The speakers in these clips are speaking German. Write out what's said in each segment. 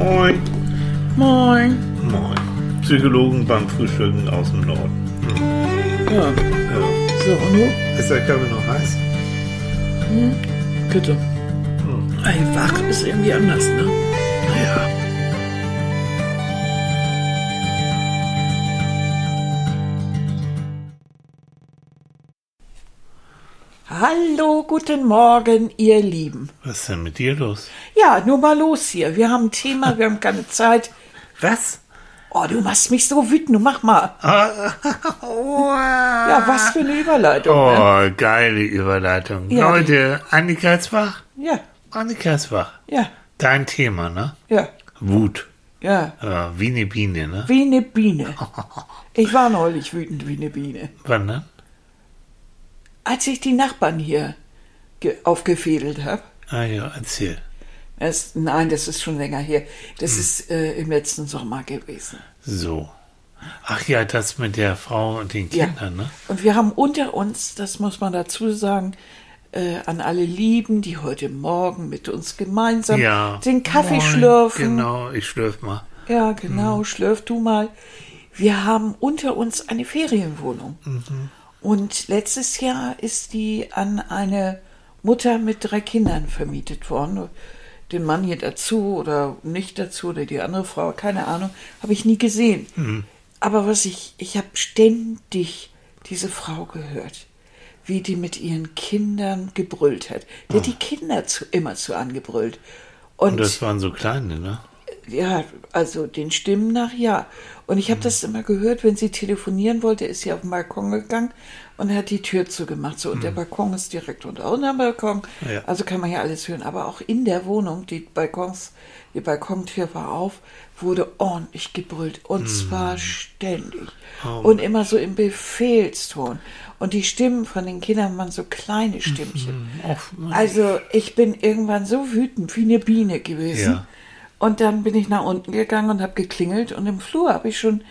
Moin. Moin. Moin. Psychologen beim Frühstücken aus dem Norden. Ja. Ja. So, und du? Ist der Kaffee noch heiß? Bitte. Ey, wach ist irgendwie anders, ne? Ja. Hallo, guten Morgen, ihr Lieben. Was ist denn mit dir los? Ja, nur mal los hier. Wir haben ein Thema, wir haben keine Zeit. Was? Oh, du machst mich so wütend. Du mach mal. Ah, Ja, was für eine Überleitung. Ne? Oh, geile Überleitung. Ja. Leute, Annika ist wach. Ja, Annika ist wach. ja, Dein Thema, ne? ja, Wut. ja. Ja, wie eine Biene, ne? Wie eine Biene. Ich war neulich wütend wie eine Biene. Wann, ne? Als ich die Nachbarn hier ge- aufgefädelt habe. Ah ja, erzähl. Das, nein, das ist schon länger her. Das ist äh, im letzten Sommer gewesen. So. Ach ja, das mit der Frau und den Ja. Kindern, ne? Und wir haben unter uns, das muss man dazu sagen, äh, an alle Lieben, die heute Morgen mit uns gemeinsam Ja. den Kaffee Moin. schlürfen. Genau, ich schlürf mal. Ja, genau, schlürf du mal. Wir haben unter uns eine Ferienwohnung. Und letztes Jahr ist die an eine Mutter mit drei Kindern vermietet worden. Den Mann hier dazu oder nicht dazu oder die andere Frau, keine Ahnung, habe ich nie gesehen. Aber was ich, ich habe ständig diese Frau gehört, wie die mit ihren Kindern gebrüllt hat. Die hat die Kinder zu, immer zu angebrüllt. Und das waren so kleine, ne? Ja, also den Stimmen nach ja. Und ich habe das immer gehört, wenn sie telefonieren wollte, ist sie auf den Balkon gegangen und hat die Tür zugemacht. So, und der Balkon ist direkt unter unserem Balkon. Ja. Also kann man ja alles hören. Aber auch in der Wohnung, die Balkons, die Balkontür war auf, wurde ordentlich gebrüllt. Und zwar ständig. Und immer so im Befehlston. Und die Stimmen von den Kindern waren so kleine Stimmchen. Ach, Also ich bin irgendwann so wütend wie eine Biene gewesen. Ja. Und dann bin ich nach unten gegangen und habe geklingelt und im Flur habe ich schon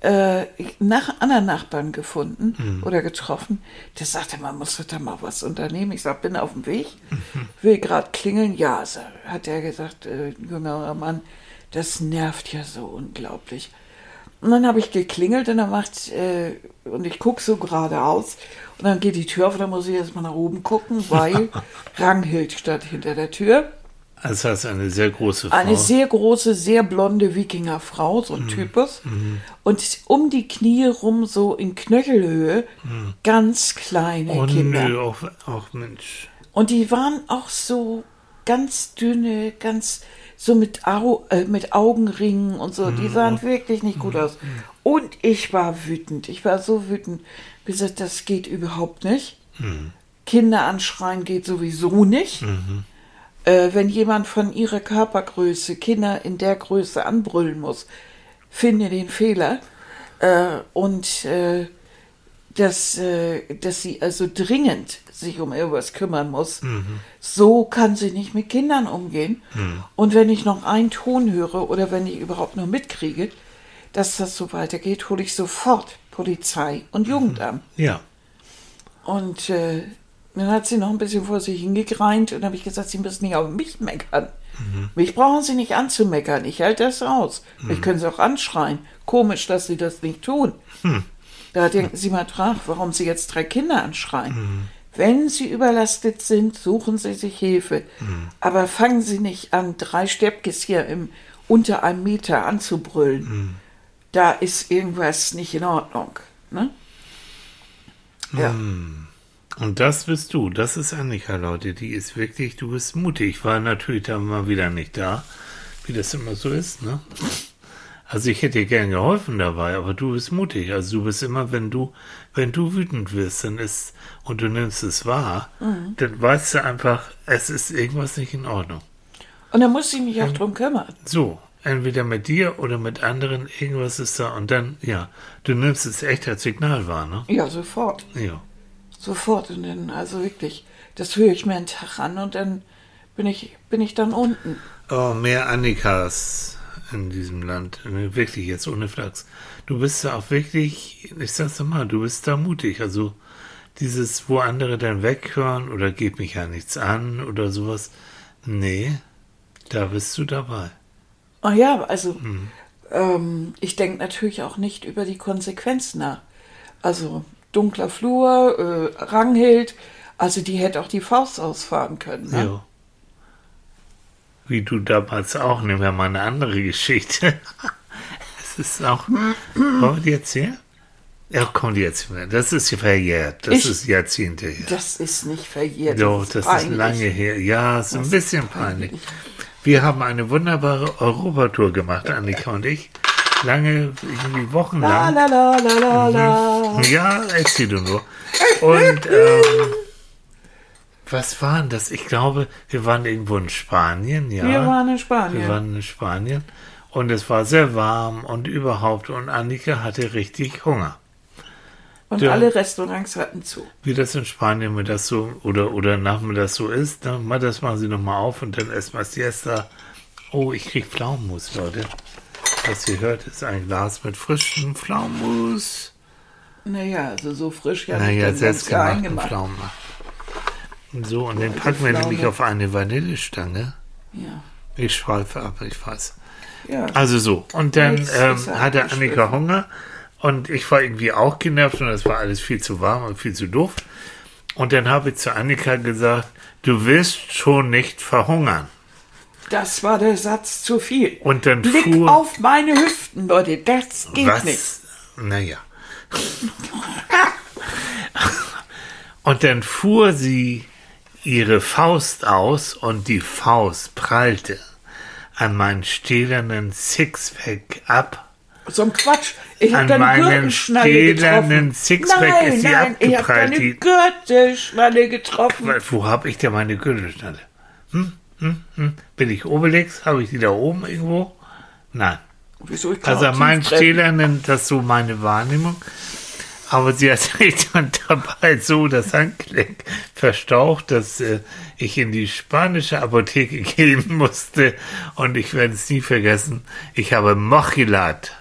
äh, nach anderen Nachbarn gefunden Mhm. oder getroffen. Der sagte, man muss da mal was unternehmen. Ich sag, bin auf dem Weg, will gerade klingeln. Ja, hat er gesagt, äh, jüngerer Mann, das nervt ja so unglaublich. Und dann habe ich geklingelt und dann macht, äh, und ich gucke so geradeaus und dann geht die Tür auf und dann muss ich erstmal nach oben gucken, weil Ranghild stand hinter der Tür. Das heißt, eine sehr große Frau. Eine sehr große, sehr blonde Wikingerfrau, so ein Typus. Und um die Knie rum, so in Knöchelhöhe, ganz kleine oh, Kinder. nö, auch, auch Mensch. Und die waren auch so ganz dünne, ganz so mit, Au äh, mit Augenringen und so. Die sahen wirklich nicht gut aus. Und ich war wütend. Ich war so wütend. Ich hab gesagt, das geht überhaupt nicht. Kinder anschreien geht sowieso nicht. Äh, wenn jemand von ihrer Körpergröße Kinder in der Größe anbrüllen muss, finde den Fehler. Äh, und äh, dass, äh, dass sie also dringend sich um irgendwas kümmern muss. So kann sie nicht mit Kindern umgehen. Und wenn ich noch einen Ton höre oder wenn ich überhaupt nur mitkriege, dass das so weitergeht, hole ich sofort Polizei und Jugendamt. Ja. Und äh, dann hat sie noch ein bisschen vor sich hingegreint und habe ich gesagt, Sie müssen nicht auf mich meckern. Mich brauchen Sie nicht anzumeckern, ich halte das aus. Ich können Sie auch anschreien. Komisch, dass Sie das nicht tun. Da denken Sie mal nach, warum Sie jetzt drei Kinder anschreien. Wenn Sie überlastet sind, suchen Sie sich Hilfe. Aber fangen Sie nicht an, drei Steppkes hier im, unter einem Meter anzubrüllen. Da ist irgendwas nicht in Ordnung. Ne? Ja. Und das bist du. Das ist Annika, Leute. Die ist wirklich, du bist mutig. Ich war natürlich da mal wieder nicht da, wie das immer so ist, ne? Also ich hätte dir gern geholfen dabei, aber du bist mutig. Also du bist immer, wenn du, wenn du wütend wirst, dann ist, und du nimmst es wahr, dann weißt du einfach, es ist irgendwas nicht in Ordnung. Und dann muss ich mich auch drum kümmern. So, entweder mit dir oder mit anderen, irgendwas ist da und dann, ja, du nimmst es echt als Signal wahr, ne? Ja, sofort. Ja. Sofort. Und dann, also wirklich, das höre ich mir einen Tag an und dann bin ich, bin ich dann unten. Oh, mehr Annikas in diesem Land. Wirklich jetzt ohne Flachs. Du bist da auch wirklich, ich sag's doch mal, du bist da mutig. Also dieses, wo andere dann weghören oder geht mich ja nichts an oder sowas. Nee, da bist du dabei. Oh ja, also ähm, ich denke natürlich auch nicht über die Konsequenzen nach. Also dunkler Flur, äh, Ranghild, also die hätte auch die Faust ausfahren können. Ne? Ja. Wie du damals auch, nehmen wir mal eine andere Geschichte. Es ist auch. Wollen wir die erzählen? Ja, komm, die erzählen. wir. Das ist verjährt. Das Ich- ist Jahrzehnte her. Das ist nicht verjährt. Doch, das ist peinlich. lange her. Ja, ist ein Das bisschen ist peinlich. peinlich. Wir haben eine wunderbare Europatour gemacht, Annika und ich. Lange, irgendwie La wochenlang. la la la la Ja, erzähl du nur. Und ähm, was waren das? Ich glaube, wir waren irgendwo in Spanien, ja. Wir waren in Spanien. Wir waren in Spanien und es war sehr warm und überhaupt und Annika hatte richtig Hunger. Und Ja. alle Restaurants hatten zu. Wie das in Spanien mir das so oder oder nachmittags so ist, ne? mal das machen sie nochmal auf und dann erstmal Siesta. Oh, ich krieg Pflaumenmus, Leute. Was ihr hört, ist ein Glas mit frischem Pflaumenmus. Naja, also so frisch ja Naja, nicht, selbstgemachten eingemacht. Pflaumen. Und so, und den packen wir nämlich auf eine Vanillestange. Ja. Ich schweife ab, ich weiß. ja. Also so. Und dann ähm, hatte. Annika Hunger und ich war irgendwie auch genervt und es war alles viel zu warm und viel zu doof. Und dann habe ich zu Annika gesagt, du wirst schon nicht verhungern. Das war der Satz zu viel. Und dann Blick fuhr auf meine Hüften, Leute, das geht was? nicht. Naja. und dann fuhr sie ihre Faust aus und die Faust prallte an meinen stählernen Sixpack ab. So ein Quatsch. Ich An habe deine Gürtelschnalle getroffen. Sixpack nein, ist sie nein, ich habe deine die- Gürtelschnalle getroffen. Wo habe ich denn meine Gürtelschnalle? Hm? Hm? Hm? Bin ich Obelix? Habe ich die da oben irgendwo? Nein. Wieso? Ich Also tief treffen. Stählern, das so meine Wahrnehmung. Aber sie hat sich dann dabei so das Handgelenk verstaucht, dass äh, ich in die spanische Apotheke gehen musste. Und ich werde es nie vergessen. Ich habe Mochilat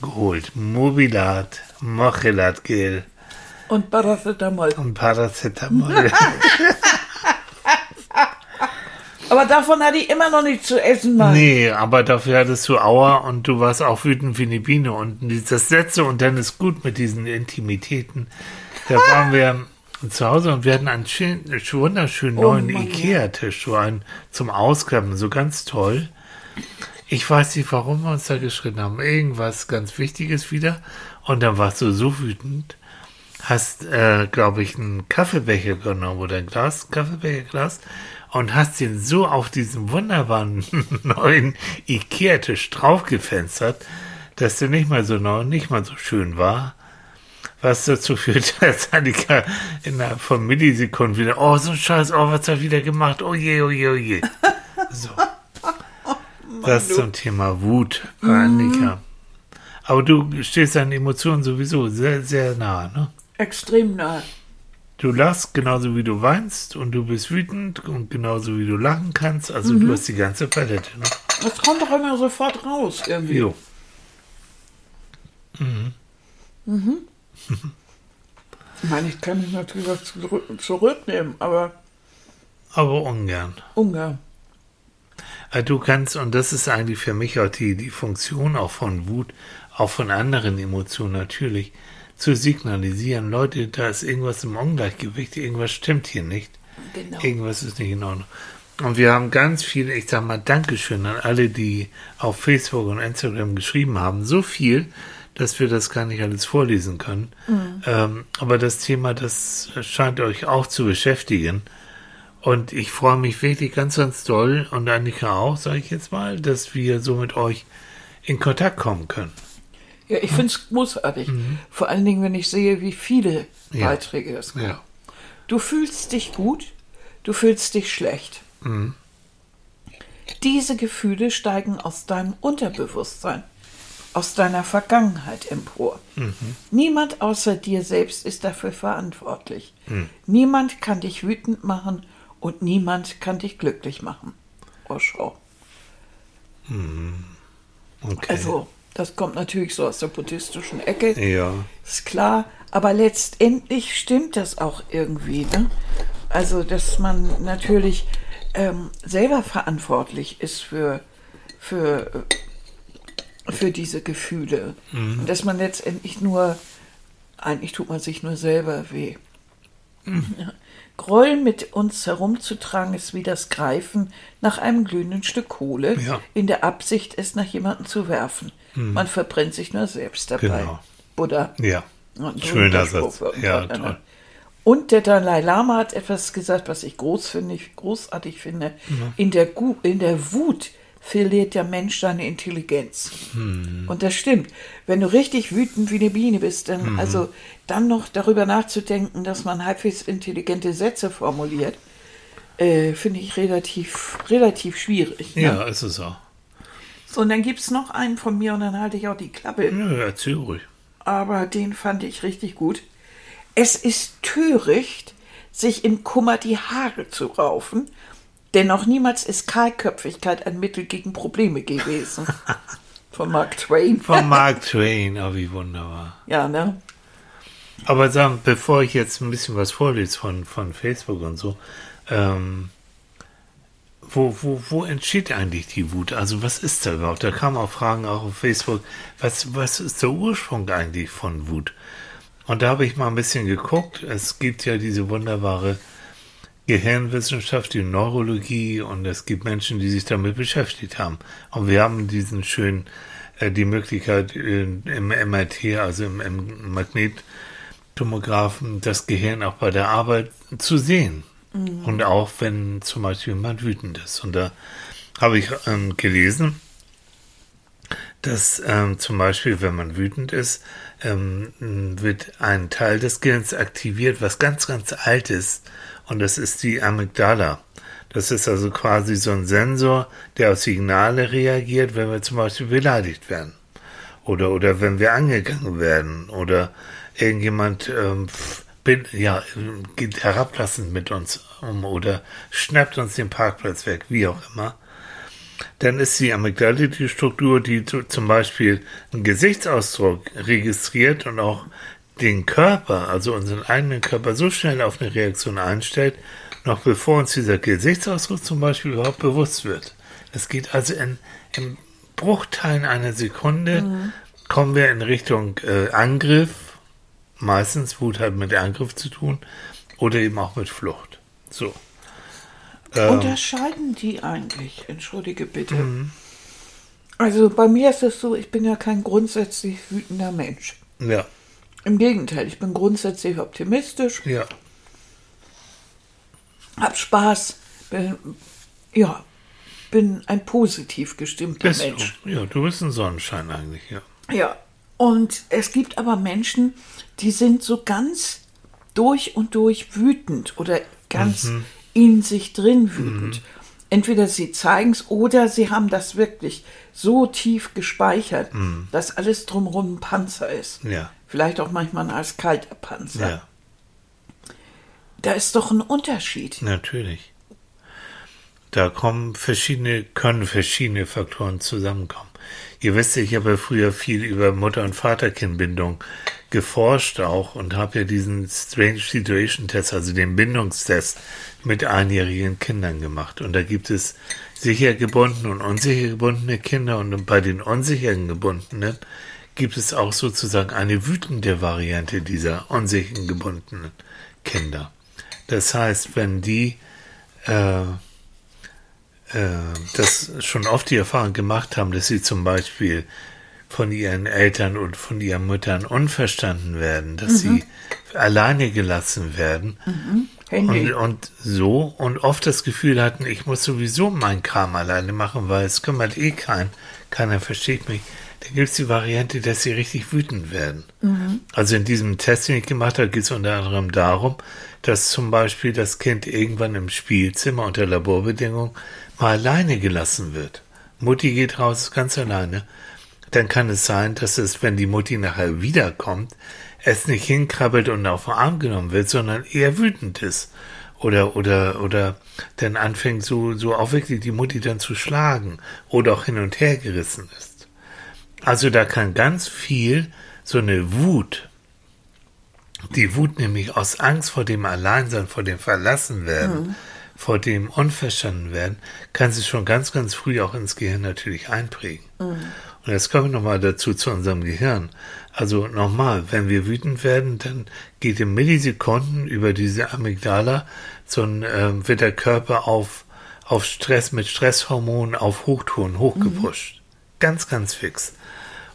geholt. Mobilat, Mochilat Gel Und Paracetamol. und Paracetamol. Aber davon hatte ich immer noch nichts zu essen, Mann. Nee, aber dafür hattest du Aua und du warst auch wütend wie eine Biene. Und das letzte und dann ist gut mit diesen Intimitäten. Da waren wir zu Hause und wir hatten einen schön, wunderschönen Oh neuen. Ikea-Tisch, so einen zum Ausklappen, so ganz toll. Ich weiß nicht, warum wir uns da geschritten haben. Irgendwas ganz Wichtiges wieder. Und dann warst du so wütend. Hast, äh, glaube ich, einen Kaffeebecher genommen oder ein Glas, Kaffeebecherglas und hast ihn so auf diesen wunderbaren neuen Ikea-Tisch draufgefenstert, dass der nicht mal so neu, nicht mal so schön war. Was dazu führt, dass Annika innerhalb von Millisekunden wieder, oh, so ein Scheiß, oh, was hat er wieder gemacht, oh je, oh je, oh je. So. Das zum Thema Wut bei Annika. Aber du stehst deinen Emotionen sowieso sehr, sehr nah, ne? Extrem nah. Du lachst genauso wie du weinst und du bist wütend und genauso wie du lachen kannst. Also Mhm. du hast die ganze Palette, ne? Das kommt doch immer sofort raus, irgendwie. Jo. Ich meine, ich kann mich natürlich was zurück, zurücknehmen, aber Aber ungern. Ungarn. Äh, Du kannst, und das ist eigentlich für mich auch die, die Funktion auch von Wut, auch von anderen Emotionen natürlich, zu signalisieren, Leute, da ist irgendwas im Ungleichgewicht, irgendwas stimmt hier nicht. Genau. Irgendwas ist nicht in Ordnung. Und wir haben ganz viele, ich sag mal, Dankeschön an alle, die auf Facebook und Instagram geschrieben haben. So viel, dass wir das gar nicht alles vorlesen können. Ähm, aber das Thema, das scheint euch auch zu beschäftigen. Und ich freue mich wirklich ganz, ganz doll und Annika auch, sage ich jetzt mal, dass wir so mit euch in Kontakt kommen können. Ja, ich finde es großartig. Vor allen Dingen, wenn ich sehe, wie viele Mhm. Ja. Beiträge es gibt. Ja. Du fühlst dich gut, du fühlst dich schlecht. Mhm. Diese Gefühle steigen aus deinem Unterbewusstsein, aus deiner Vergangenheit empor. Mhm. Niemand außer dir selbst ist dafür verantwortlich. Mhm. Niemand kann dich wütend machen und niemand kann dich glücklich machen. Oh, schau. Okay. Also, das kommt natürlich so aus der buddhistischen Ecke. ja. Ist klar, aber letztendlich stimmt das auch irgendwie. Ne? Also, dass man natürlich ähm, selber verantwortlich ist für, für, für diese Gefühle. Und dass man letztendlich nur, eigentlich tut man sich nur selber weh. Ja. Groll mit uns herumzutragen ist wie das Greifen nach einem glühenden Stück Kohle, Ja. in der Absicht, es nach jemandem zu werfen. Man verbrennt sich nur selbst dabei. Genau. Buddha. Ja. Und so Schöner Satz. Ja, irgendwann, toll. ne? Und der Dalai Lama hat etwas gesagt, was ich groß finde, großartig finde. In, der Gu in der Wut verliert der Mensch seine Intelligenz. Hm. Und das stimmt. Wenn du richtig wütend wie eine Biene bist, dann Hm. also dann noch darüber nachzudenken, dass man halbwegs intelligente Sätze formuliert, äh, finde ich relativ, relativ schwierig. Ne? Ja, ist es auch. So, und dann gibt es noch einen von mir und dann halte ich auch die Klappe Ja, erzähl ruhig. aber den fand ich richtig gut. Es ist töricht, sich im Kummer die Haare zu raufen, denn noch niemals ist Kahlköpfigkeit ein Mittel gegen Probleme gewesen. Von Mark Twain. Von Mark Twain, oh, wie wunderbar. Ja, ne? Aber sagen, bevor ich jetzt ein bisschen was vorlese von, von Facebook und so, ähm, wo, wo, wo entsteht eigentlich die Wut? Also was ist da überhaupt? Da kamen auch Fragen auch auf Facebook, was, was ist der Ursprung eigentlich von Wut? Und da habe ich mal ein bisschen geguckt. Es gibt ja diese wunderbare Gehirnwissenschaft, die Neurologie und es gibt Menschen, die sich damit beschäftigt haben. Und wir haben diesen schönen, äh, die Möglichkeit äh, im MRT, also im, im Magnettomographen, das Gehirn auch bei der Arbeit zu sehen. Und auch wenn zum Beispiel jemand wütend ist. Und da habe ich ähm, gelesen, dass ähm, zum Beispiel, wenn man wütend ist, ähm, wird ein Teil des Gehirns aktiviert, was ganz, ganz alt ist. Und das ist die Amygdala. Das ist also quasi so ein Sensor, der auf Signale reagiert, wenn wir zum Beispiel beleidigt werden. Oder, oder wenn wir angegangen werden. Oder irgendjemand ähm, pf, bin, ja, geht herablassend mit uns um oder schnappt uns den Parkplatz weg, wie auch immer. Dann ist die Amygdala die Struktur, die zu- zum Beispiel einen Gesichtsausdruck registriert und auch den Körper, also unseren eigenen Körper, so schnell auf eine Reaktion einstellt, noch bevor uns dieser Gesichtsausdruck zum Beispiel überhaupt bewusst wird. Es geht also in, in Bruchteilen einer Sekunde, kommen wir in Richtung äh, Angriff, meistens Wut hat mit Angriff zu tun, oder eben auch mit Flucht. So. Ähm, Unterscheiden die eigentlich? Entschuldige bitte. Also bei mir ist es so, ich bin ja kein grundsätzlich wütender Mensch. ja, Im Gegenteil, ich bin grundsätzlich optimistisch, ja. hab Spaß, bin, ja, bin ein positiv gestimmter Bist Mensch. du? Ja, du bist ein Sonnenschein eigentlich, ja. Ja, und es gibt aber Menschen, die sind so ganz durch und durch wütend oder ganz in sich drin wütend. Entweder sie zeigen es oder sie haben das wirklich so tief gespeichert, dass alles drumherum ein Panzer ist. Ja. Vielleicht auch manchmal ein eiskalter Panzer. Ja, Da ist doch ein Unterschied. natürlich. Da kommen verschiedene, können verschiedene Faktoren zusammenkommen. Ihr wisst, ich habe ja früher viel über Mutter- und Vaterkindbindung geforscht auch und habe ja diesen Strange Situation Test, also den Bindungstest mit einjährigen Kindern gemacht. Und da gibt es sicher gebundene und unsicher gebundene Kinder und bei den unsicheren gebundenen gibt es auch sozusagen eine wütende Variante dieser unsicheren gebundenen Kinder. Das heißt, wenn die äh, das schon oft die Erfahrung gemacht haben, dass sie zum Beispiel von ihren Eltern und von ihren Müttern unverstanden werden, dass sie alleine gelassen werden. Handy. und, und so und oft das Gefühl hatten, ich muss sowieso meinen Kram alleine machen, weil es kümmert eh kein, keiner versteht mich. Da gibt es die Variante, dass sie richtig wütend werden. Also in diesem Test, den ich gemacht habe, geht es unter anderem darum, dass zum Beispiel das Kind irgendwann im Spielzimmer unter Laborbedingungen mal alleine gelassen wird. Mutti geht raus, ist ganz alleine. Dann kann es sein, dass es, wenn die Mutti nachher wiederkommt, es nicht hinkrabbelt und auf den Arm genommen wird, sondern eher wütend ist. Oder, oder, oder dann anfängt so, so auch wirklich die Mutti dann zu schlagen oder auch hin und her gerissen ist. Also da kann ganz viel so eine Wut, die Wut nämlich aus Angst vor dem Alleinsein, vor dem Verlassenwerden, vor dem unverstanden werden, kann sich schon ganz, ganz früh auch ins Gehirn natürlich einprägen. Und jetzt kommen wir nochmal dazu zu unserem Gehirn. Also nochmal, wenn wir wütend werden, dann geht in Millisekunden über diese Amygdala so ein, äh, wird der Körper auf, auf Stress mit Stresshormonen auf Hochtouren hochgepusht. Ganz, ganz fix.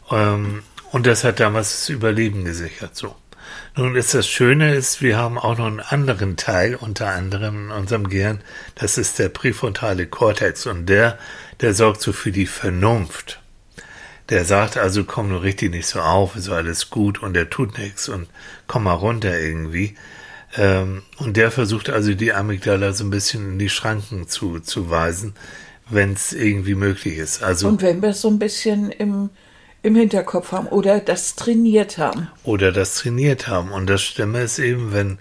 Ähm, und das hat damals das Überleben gesichert, so. Nun ist das Schöne ist, wir haben auch noch einen anderen Teil, unter anderem in unserem Gehirn, das ist der präfrontale Kortex und der, der sorgt so für die Vernunft. Der sagt also, komm nur richtig nicht so auf, ist alles gut und der tut nichts und komm mal runter irgendwie. Ähm, und der versucht also die Amygdala so ein bisschen in die Schranken zu, zu weisen, wenn es irgendwie möglich ist. Also Und wenn wir es so ein bisschen im, im Hinterkopf haben oder das trainiert haben. oder das trainiert haben. Und das Stimme ist eben, wenn,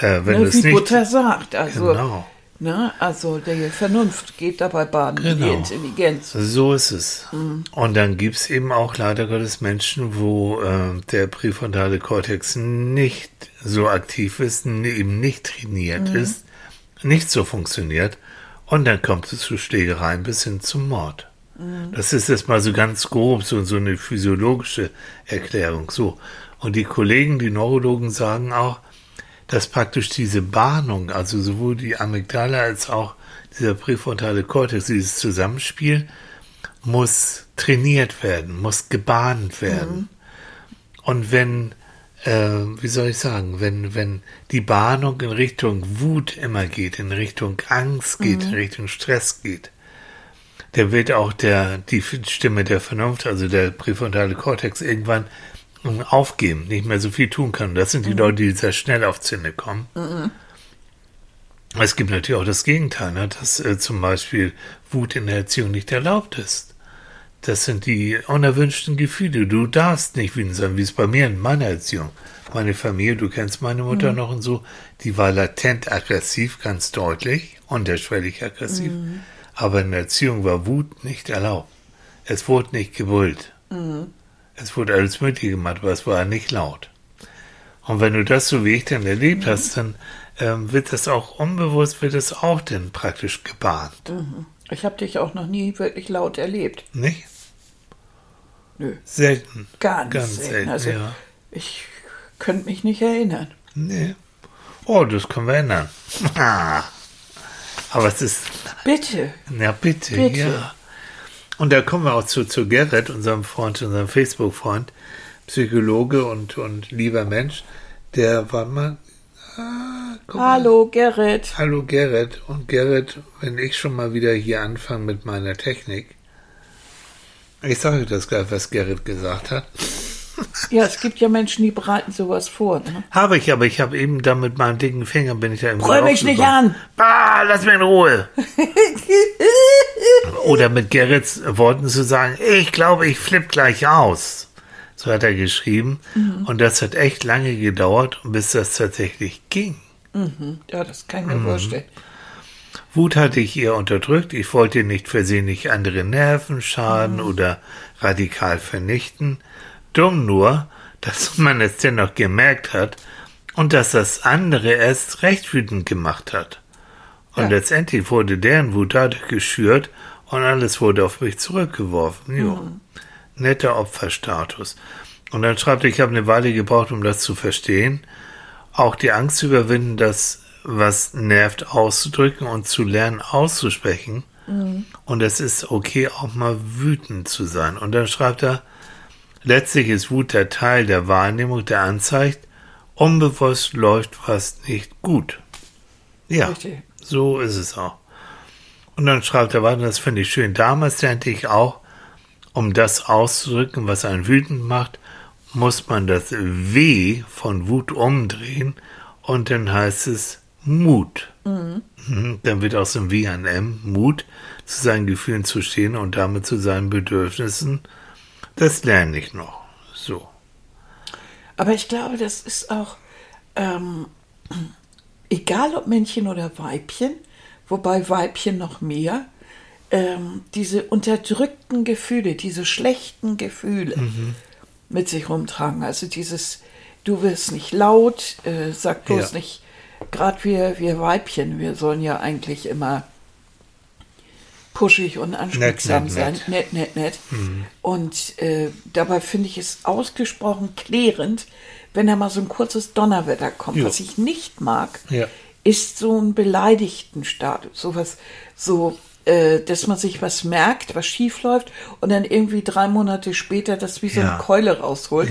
äh, wenn Ne, es wie nicht. Butter sagt. Also, Genau. Ne, also die Vernunft geht dabei baden, die Genau. Intelligenz. So ist es. Und dann gibt's eben auch leider Gottes Menschen, wo äh, der präfrontale Kortex nicht so aktiv ist, n- eben nicht trainiert ist, nicht so funktioniert. Und dann kommt es zu Schlägereien bis hin zum Mord. Das ist jetzt mal so ganz grob, so, so eine physiologische Erklärung. So. Und die Kollegen, die Neurologen sagen auch, dass praktisch diese Bahnung, also sowohl die Amygdala als auch dieser präfrontale Kortex, dieses Zusammenspiel, muss trainiert werden, muss gebahnt werden. Und wenn, äh, wie soll ich sagen, wenn, wenn die Bahnung in Richtung Wut immer geht, in Richtung Angst geht, in Richtung Stress geht, der wird auch der, die Stimme der Vernunft, also der präfrontale Kortex, irgendwann aufgeben, nicht mehr so viel tun kann. Das sind die Leute, die sehr schnell auf Zinne kommen. Es gibt natürlich auch das Gegenteil, ne? dass äh, zum Beispiel Wut in der Erziehung nicht erlaubt ist. Das sind die unerwünschten Gefühle. Du darfst nicht wütend sein, wie es bei mir in meiner Erziehung. Meine Familie, du kennst meine Mutter noch und so, die war latent aggressiv, ganz deutlich, unterschwellig aggressiv. Aber in der Erziehung war Wut nicht erlaubt. Es wurde nicht gebrüllt. Es wurde alles Mögliche gemacht, aber es war nicht laut. Und wenn du das so wie ich dann erlebt hast, dann ähm, wird das auch unbewusst, wird es auch dann praktisch gebahnt. Ich habe dich auch noch nie wirklich laut erlebt. Nicht? Nö, Selten. ganz, Ganz selten. selten, Also ja. ich könnte mich nicht erinnern. Nee. Oh, das können wir ändern. Ah. Aber es ist, Bitte. ja bitte, Bitte. ja. Und da kommen wir auch zu, zu Gerrit, unserem Freund, unserem Facebook-Freund, Psychologe und, und lieber Mensch, der war mal, ah, guck mal. Hallo, Gerrit. Hallo Gerrit. Und Gerrit, wenn ich schon mal wieder hier anfange mit meiner Technik, ich sage das gleich, was Gerrit gesagt hat. Ja, es gibt ja Menschen, die bereiten sowas vor. Ne? Habe ich, aber ich habe eben da mit meinem dicken Finger bin ich da im Brüll mich nicht an! Ah, lass mich in Ruhe. Oder mit Gerrits Worten zu sagen, ich glaube, ich flipp gleich aus. So hat er geschrieben. Und das hat echt lange gedauert, bis das tatsächlich ging. Ja, das kann ich mir vorstellen. Wut hatte ich eher unterdrückt. Ich wollte nicht versehentlich andere Nerven schaden oder radikal vernichten. Dumm nur, dass man es dennoch gemerkt hat und dass das andere erst recht wütend gemacht hat. Und Ja. letztendlich wurde deren Wut dadurch geschürt und alles wurde auf mich zurückgeworfen. Jo. Netter Opferstatus. Und dann schreibt er, ich habe eine Weile gebraucht, um das zu verstehen. Auch die Angst zu überwinden, das, was nervt, auszudrücken und zu lernen, auszusprechen. Und es ist okay, auch mal wütend zu sein. Und dann schreibt er, letztlich ist Wut der Teil der Wahrnehmung, der anzeigt, unbewusst läuft was nicht gut. Ja, Richtig. so ist es auch. Und dann schreibt er weiter, das finde ich schön. Damals lernte ich auch, um das auszudrücken, was einen wütend macht, muss man das W von Wut umdrehen und dann heißt es Mut. Mhm. Dann wird aus dem W ein M, Mut, zu seinen Gefühlen zu stehen und damit zu seinen Bedürfnissen. Das lerne ich noch. So. Aber ich glaube, das ist auch, ähm, egal ob Männchen oder Weibchen, wobei Weibchen noch mehr, ähm, diese unterdrückten Gefühle, diese schlechten Gefühle mit sich rumtragen. Also dieses, du wirst nicht laut, äh, sag bloß Ja. nicht, gerade wir, wir Weibchen, wir sollen ja eigentlich immer pushig und anspruchsam Nett, sein. nett, Nett, nett, nett. Und äh, dabei finde ich es ausgesprochen klärend, wenn da mal so ein kurzes Donnerwetter kommt. Ja. Was ich nicht mag, Ja. ist so ein beleidigten Status. Sowas, so, äh, dass man sich was merkt, was schief läuft und dann irgendwie drei Monate später das wie so Ja. eine Keule rausholt.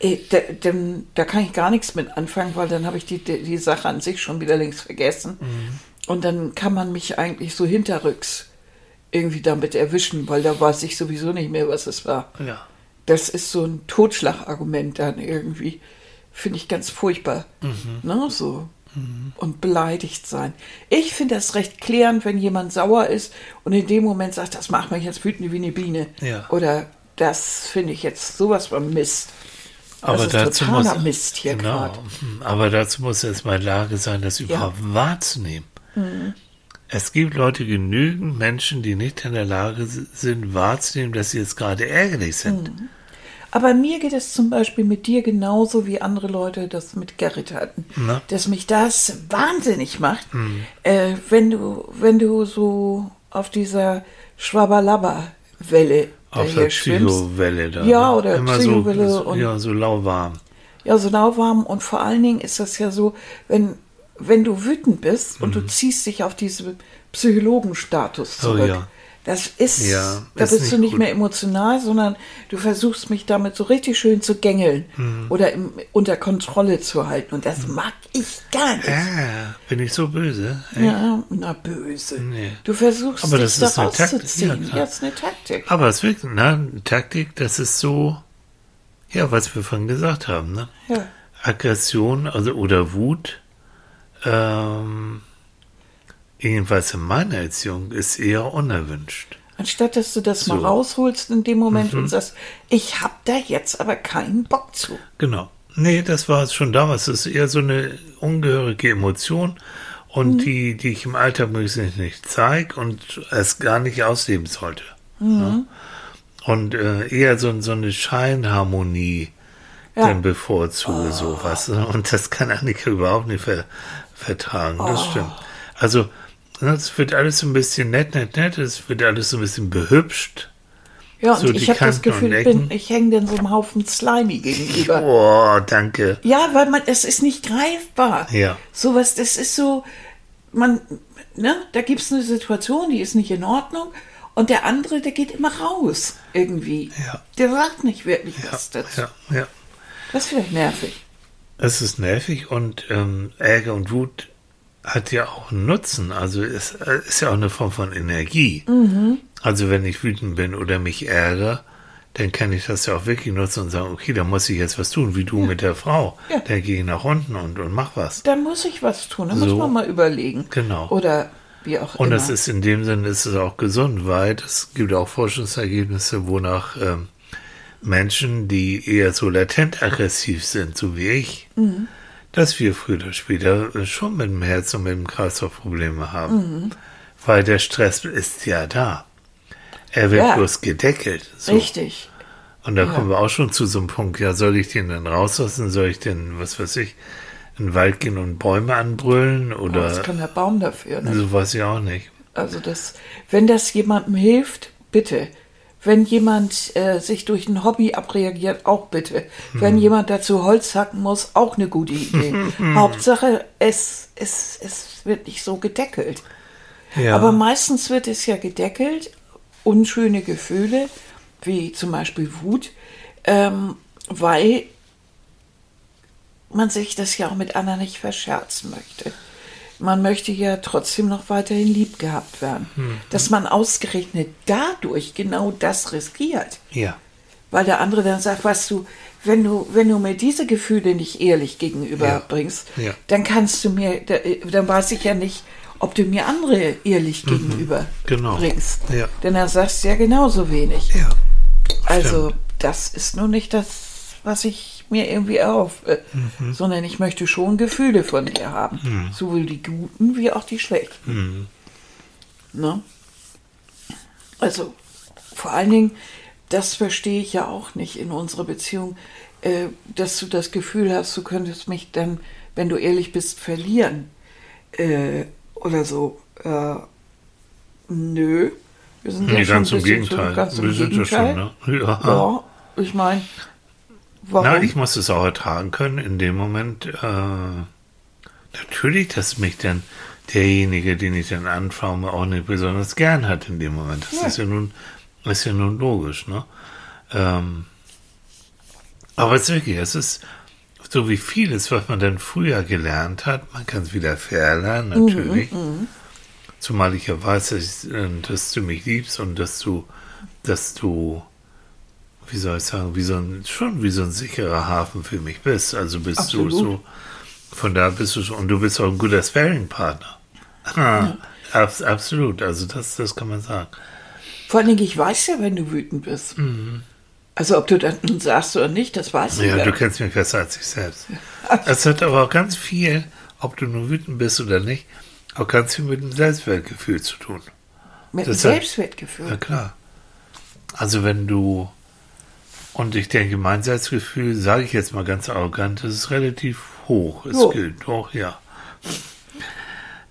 Äh, da, dann, da kann ich gar nichts mit anfangen, weil dann habe ich die, die, die Sache an sich schon wieder längst vergessen. Mhm. Und dann kann man mich eigentlich so hinterrücks irgendwie damit erwischen, weil da weiß ich sowieso nicht mehr, was es war. Ja. Das ist so ein Totschlagargument dann irgendwie. Finde ich ganz furchtbar. Mhm. Ne, so. Und beleidigt sein. Ich finde das recht klärend, wenn jemand sauer ist und in dem Moment sagt, das macht mich jetzt wütend wie eine Biene. Ja. Oder das finde ich jetzt sowas von Mist. Aber ist dazu totaler muss, Mist hier genau, Aber dazu muss er erstmal in der Lage sein, das überhaupt wahrzunehmen. Es gibt Leute, genügend Menschen, die nicht in der Lage sind, wahrzunehmen, dass sie jetzt gerade ärgerlich sind. Aber mir geht es zum Beispiel mit dir genauso, wie andere Leute das mit Gerrit hatten. Na? Dass mich das wahnsinnig macht, äh, wenn du, wenn du so auf dieser Schwabalaba-Welle Auf daher der. Psychowelle da. Ja, ne? oder Immer Psychowelle so, und- ja, so lauwarm. Ja, so lauwarm. Und vor allen Dingen ist das ja so, wenn, wenn du wütend bist und du ziehst dich auf diesen Psychologenstatus Mhm. Oh, zurück. ja. Das ist, Ja, da ist bist nicht du nicht gut. mehr emotional, sondern du versuchst mich damit so richtig schön zu gängeln Mhm. oder im, unter Kontrolle zu halten. Und das mag ich gar nicht. Ah, bin ich so böse? Echt? Ja, na böse. Nee. Du versuchst Aber dich das da rauszuziehen. ja, Ja, das ist eine Taktik. Aber es wirkt, ne, Taktik, das ist so, ja, was wir vorhin gesagt haben, ne? Ja. Aggression also oder Wut, ähm, jedenfalls in meiner Erziehung, ist eher unerwünscht. Anstatt dass du das mal So. Mhm. rausholst in dem Moment und sagst, ich hab da jetzt aber keinen Bock zu. Genau. Nee, das war es schon damals. Das ist eher so eine ungehörige Emotion und die, die ich im Alltag möglichst nicht zeige und es gar nicht ausleben sollte. Ja? Und äh, eher so, so eine Scheinharmonie Ja. dann bevorzuge, sowas. Und das kann Annika überhaupt nicht ver vertragen. Das stimmt. Also, ne, es wird alles so ein bisschen nett, nett, nett. Es wird alles so ein bisschen behübscht. Ja, und So die ich habe das und Gefühl, ich, bin, ich hänge dann so einem Haufen Slimy gegenüber. Oh, danke. Ja, weil man, es ist nicht greifbar. Ja. Sowas, das ist so, man, ne, da gibt es eine Situation, die ist nicht in Ordnung. Und der andere, der geht immer raus, irgendwie. Ja. Der sagt nicht wirklich Ja, was dazu. ja, ja. Das ist vielleicht nervig. Es ist nervig und ähm, Ärger und Wut hat ja auch einen Nutzen. Also es äh, ist ja auch eine Form von Energie. Mhm. Also wenn ich wütend bin oder mich ärgere, dann kann ich das ja auch wirklich nutzen und sagen, okay, da muss ich jetzt was tun, wie du mit der Frau. Ja. Da gehe ich nach unten und, und mach was. Dann muss ich was tun, da muss So. man mal überlegen. Genau. Oder wie auch Und immer. das ist in dem Sinne ist es auch gesund, weil es gibt auch Forschungsergebnisse, wonach ähm, Menschen, die eher so latent aggressiv sind, so wie ich, Mhm. dass wir früher oder später schon mit dem Herz und mit dem Kreislauf Probleme haben. Mhm. Weil der Stress ist ja da. Er wird Ja. bloß gedeckelt. So. Richtig. Und da Ja. kommen wir auch schon zu so einem Punkt, ja, soll ich den dann rauslassen? Soll ich denn, was weiß ich, in den Wald gehen und Bäume anbrüllen? Oder das kann der Baum dafür. Ne? so weiß ich auch nicht. Also das, wenn das jemandem hilft, bitte. Wenn jemand äh, sich durch ein Hobby abreagiert, auch bitte. Wenn Hm. jemand dazu Holz hacken muss, auch eine gute Idee. Hauptsache, es, es, es wird nicht so gedeckelt. Ja. Aber meistens wird es ja gedeckelt, unschöne Gefühle, wie zum Beispiel Wut, ähm, weil man sich das ja auch mit anderen nicht verscherzen möchte. Man möchte ja trotzdem noch weiterhin lieb gehabt werden. Dass man ausgerechnet dadurch genau das riskiert. ja. Weil der andere dann sagt, weißt du, wenn du, wenn du mir diese Gefühle nicht ehrlich gegenüberbringst, Ja. dann kannst du mir, da- dann weiß ich ja nicht, ob du mir andere ehrlich gegenüber genau. bringst. Ja. Denn dann sagst du ja genauso wenig. Ja. Also, das ist nun nicht das, was ich mir irgendwie erhoffe, Mhm. sondern ich möchte schon Gefühle von dir haben. Sowohl die guten wie auch die schlechten. Mhm. Ne? Also, vor allen Dingen, das verstehe ich ja auch nicht in unserer Beziehung, äh, dass du das Gefühl hast, du könntest mich dann wenn du ehrlich bist, verlieren äh, oder so. Äh, nö. Wir sind Nee, ja ganz im Gegenteil. Ganz im Wir sind ja schon, Gegenteil. ne? Ja. Ja, ich meine, warum? Na, ich muss es auch ertragen können in dem Moment. Äh, natürlich, dass mich dann derjenige, den ich dann anfraume, auch nicht besonders gern hat in dem Moment. Das Ja. ist ja nun, ist ja nun logisch, ne? Ähm, aber es ist wirklich, es ist so wie vieles, was man dann früher gelernt hat, man kann es wieder verlernen, Mhm, natürlich. Zumal ich ja weiß, dass, ich, äh, dass du mich liebst und dass du, dass du, wie soll ich sagen, wie so ein, schon wie so ein sicherer Hafen für mich bist. Also bist Absolut. du so, von da bist du schon, und du bist auch ein guter Sparing-Partner. Abs- absolut, also das, das kann man sagen. Vor allen Dingen, ich weiß ja, wenn du wütend bist. Also ob du das nun sagst oder nicht, das weiß ich Ja, ja. du kennst mich besser als ich selbst. Es hat aber auch ganz viel, ob du nur wütend bist oder nicht, auch ganz viel mit dem Selbstwertgefühl zu tun. Mit dem Selbstwertgefühl. Ja, klar. Also wenn du, und ich denke, mein Selbstgefühl, sage ich jetzt mal ganz arrogant, das ist relativ hoch. Es Jo. gilt doch, ja.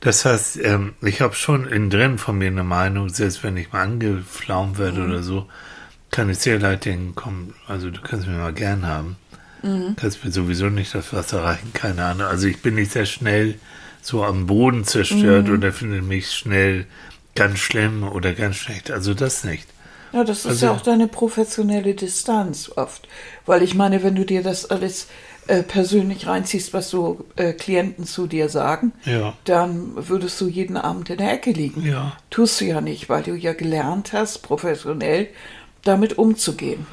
Das heißt, ähm, ich habe schon innen drin von mir eine Meinung, selbst wenn ich mal angeflaumt werde oder so, kann ich sehr leicht denken, komm, also du kannst mich mal gern haben. Kannst mir sowieso nicht das Wasser reichen, keine Ahnung. Also ich bin nicht sehr schnell so am Boden zerstört oder finde mich schnell ganz schlimm oder ganz schlecht. Also das nicht. Ja, das ist Also- ja auch deine professionelle Distanz oft. Weil ich meine, wenn du dir das alles äh, persönlich reinziehst, was so äh, Klienten zu dir sagen, Ja. dann würdest du jeden Abend in der Ecke liegen. Ja. Tust du ja nicht, weil du ja gelernt hast, professionell damit umzugehen.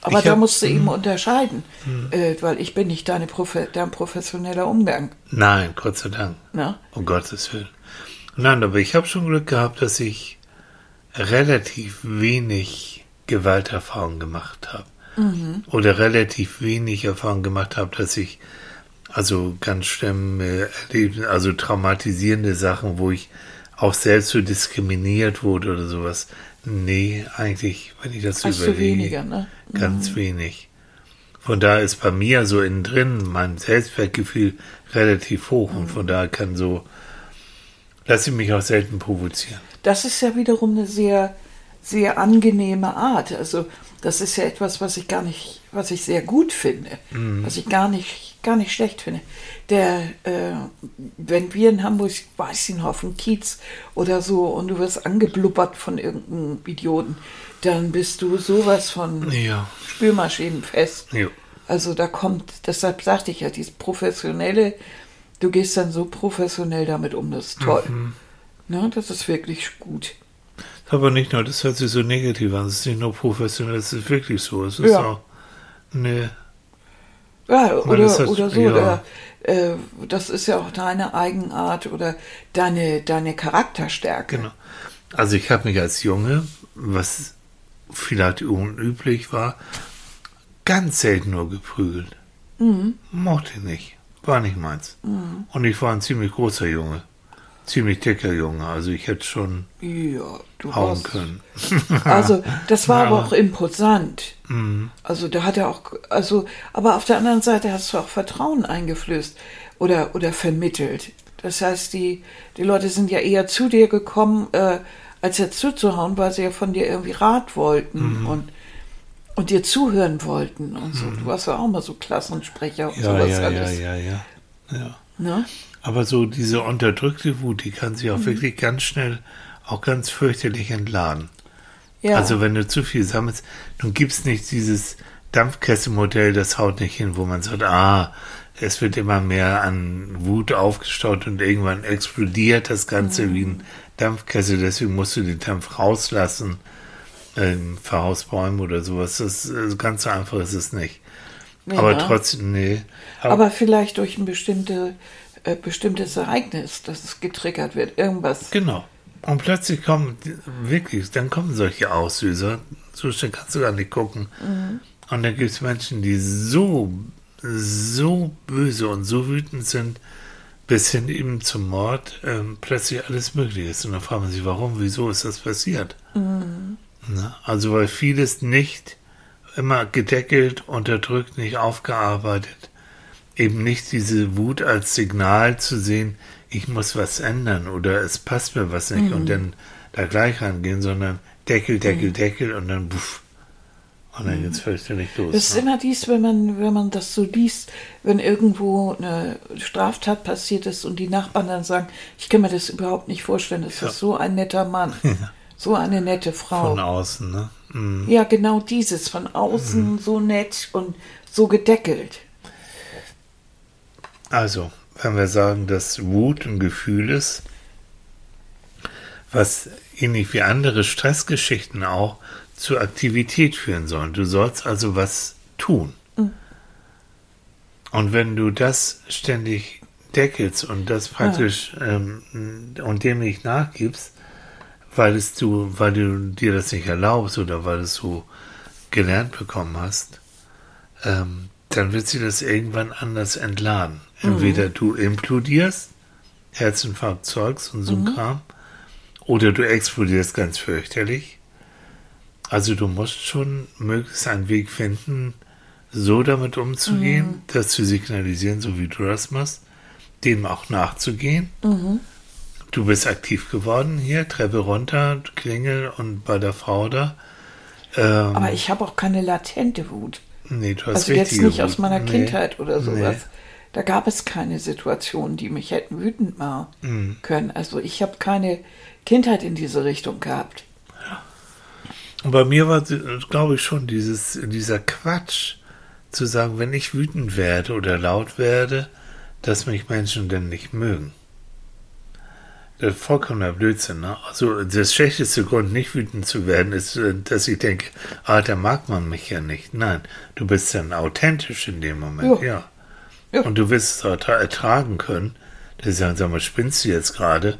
Aber Ich da hab- musst du Mhm. eben unterscheiden, äh, weil ich bin nicht deine Profe dein professioneller Umgang. Nein, Gott sei Dank. Ne? Um Gottes Willen. Nein, aber ich habe schon Glück gehabt, dass ich relativ wenig Gewalterfahrung gemacht habe. Oder relativ wenig Erfahrung gemacht habe, dass ich also ganz schlimme Erlebnisse, also traumatisierende Sachen, wo ich auch selbst so diskriminiert wurde oder sowas. Nee, eigentlich, wenn ich das so Hast du überlege, weniger, ne? ganz wenig. Von daher ist bei mir so innen drin mein Selbstwertgefühl relativ hoch und von daher kann so, lasse ich mich auch selten provozieren. Das ist ja wiederum eine sehr, sehr angenehme Art. Also das ist ja etwas, was ich gar nicht, was ich sehr gut finde, was ich gar nicht, gar nicht schlecht finde. Der, äh, wenn wir in Hamburg, weiß ich noch, auf dem Kiez oder so und du wirst angeblubbert von irgendeinem Idioten, dann bist du sowas von Ja. Spülmaschinenfest. Jo. Also da kommt, deshalb sagte ich ja, dieses professionelle, du gehst dann so professionell damit um, das ist toll. Ne, das ist wirklich gut. Aber nicht nur, das hört sich so negativ an, es ist nicht nur professionell, es ist wirklich so. Es ist Ja. auch, ne, Ja, oder, das heißt, oder so. ja. Oder, äh, das ist ja auch deine Eigenart oder deine, deine Charakterstärke. genau. Also ich habe mich als Junge, was vielleicht unüblich war, ganz selten nur geprügelt. Mochte ich nicht. War nicht meins. Und ich war ein ziemlich großer Junge. Ziemlich dicker Junge. Also ich hätte schon Ja, hauen warst. können. Also, das war aber Aber- auch imposant. Mhm. Also, da hat er auch, also, aber auf der anderen Seite hast du auch Vertrauen eingeflößt oder, oder vermittelt. Das heißt, die, die Leute sind ja eher zu dir gekommen, äh, als jetzt zuzuhauen, weil sie ja von dir irgendwie Rat wollten Mhm. und, und dir zuhören wollten und so. Du warst ja auch mal so Klassensprecher und Ja, sowas ja, ja, alles. ja, ja, ja. Ne? Aber so diese unterdrückte Wut, die kann sich auch wirklich ganz schnell, auch ganz fürchterlich entladen. Ja. Also wenn du zu viel sammelst, du gibst nicht dieses Dampfkesselmodell, das haut nicht hin, wo man sagt, ah, es wird immer mehr an Wut aufgestaut und irgendwann explodiert das Ganze wie ein Dampfkessel, deswegen musst du den Dampf rauslassen, ähm, Verhausbäume oder sowas. Das ist ganz so einfach ist es nicht. Aber Ja. trotzdem, nee. aber vielleicht durch ein bestimmte, äh, bestimmtes Ereignis, dass es getriggert wird, irgendwas. Genau. Und plötzlich kommen, wirklich, dann kommen solche Auslöser. So schnell kannst du gar nicht gucken. Und dann gibt es Menschen, die so, so böse und so wütend sind, bis hin eben zum Mord, ähm, plötzlich alles möglich ist. Und dann fragt man sich, warum, wieso ist das passiert? Na, also weil vieles nicht immer gedeckelt, unterdrückt, nicht aufgearbeitet, eben nicht diese Wut als Signal zu sehen, ich muss was ändern oder es passt mir was nicht und dann da gleich rangehen, sondern Deckel, Deckel, Deckel und dann buff. Und dann geht's fürchterlich los. Das ist ne? immer dies, wenn man, wenn man das so liest, wenn irgendwo eine Straftat passiert ist und die Nachbarn dann sagen, ich kann mir das überhaupt nicht vorstellen, das Ja. ist so ein netter Mann, so eine nette Frau. Von außen, ne? Mhm. Ja, genau dieses, von außen so nett und so gedeckelt. Also, wenn wir sagen, dass Wut ein Gefühl ist, was ähnlich wie andere Stressgeschichten auch zur Aktivität führen sollen. Du sollst also was tun. Und wenn du das ständig deckelst und das praktisch ähm, und dem nicht nachgibst, weil es du, weil du dir das nicht erlaubst oder weil es so gelernt bekommen hast, ähm, dann wird sie das irgendwann anders entladen. Entweder du implodierst, Herzinfarkt, Zeugs und so ein Kram, oder du explodierst ganz fürchterlich. Also du musst schon möglichst einen Weg finden, so damit umzugehen, das zu signalisieren, so wie du das machst, dem auch nachzugehen. Du bist aktiv geworden hier, Treppe runter, Klingel und bei der Frau da. Ähm, Aber ich habe auch keine latente Wut. nee, du hast Also jetzt nicht aus Wut. meiner Nee. Kindheit oder sowas. Nee. Da gab es keine Situationen, die mich hätten wütend machen Mhm. können. Also ich habe keine Kindheit in diese Richtung gehabt. Und bei mir war, glaube ich, schon dieses, dieser Quatsch, zu sagen, wenn ich wütend werde oder laut werde, dass mich Menschen denn nicht mögen. Das ist vollkommener Blödsinn. Ne? Also das schlechteste Grund, nicht wütend zu werden, ist, äh, dass ich denke, ah, da mag man mich ja nicht. Nein, du bist dann authentisch in dem Moment, Ja. ja. Ja. Und du wirst es ertragen können. Das ist ja, sag mal, spinnst du jetzt gerade?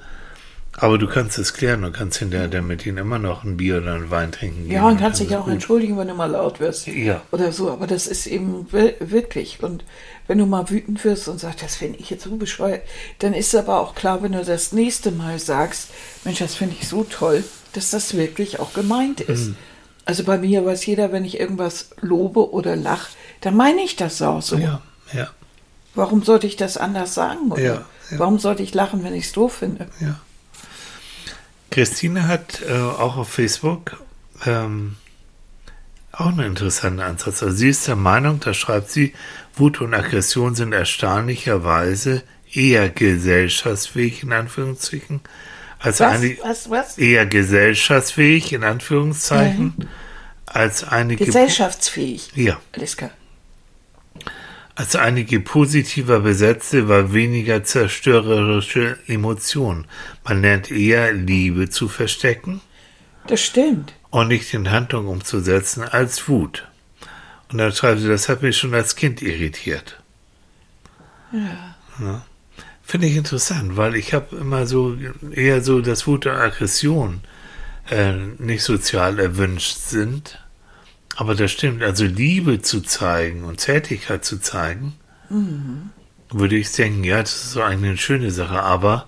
Aber du kannst es klären und kannst hinterher dann mit ihnen immer noch ein Bier oder einen Wein trinken. Ja, gehen und kannst dich auch gut. entschuldigen, wenn du mal laut wirst. Ja. Oder so. Aber das ist eben wi- wirklich. Und wenn du mal wütend wirst und sagst, das finde ich jetzt so bescheuert, dann ist aber auch klar, wenn du das nächste Mal sagst, Mensch, das finde ich so toll, dass das wirklich auch gemeint ist. Mhm. Also bei mir weiß jeder, wenn ich irgendwas lobe oder lach, dann meine ich das auch so. Ja, ja, Warum sollte ich das anders sagen? Oder Ja, ja. Warum sollte ich lachen, wenn ich es doof finde? ja. Christine hat äh, auch auf Facebook ähm, auch einen interessanten Ansatz. Also sie ist der Meinung, da schreibt sie, Wut und Aggression sind erstaunlicherweise eher gesellschaftsfähig, in Anführungszeichen, als Was, eine, was, was? eher gesellschaftsfähig, in Anführungszeichen, als einige, Gesellschaftsfähig. ja, Alles klar. Als einige positiver besetzte, war weniger zerstörerische Emotionen. Man lernt eher Liebe zu verstecken Das stimmt. und nicht in Handlung umzusetzen als Wut. Und dann schreibt sie, das hat mich schon als Kind irritiert. Ja. Finde ich interessant, weil ich habe immer so eher so, dass Wut und Aggression äh, nicht sozial erwünscht sind. Aber das stimmt, also Liebe zu zeigen und Zärtlichkeit zu zeigen, würde ich denken, ja, das ist so eigentlich eine schöne Sache, aber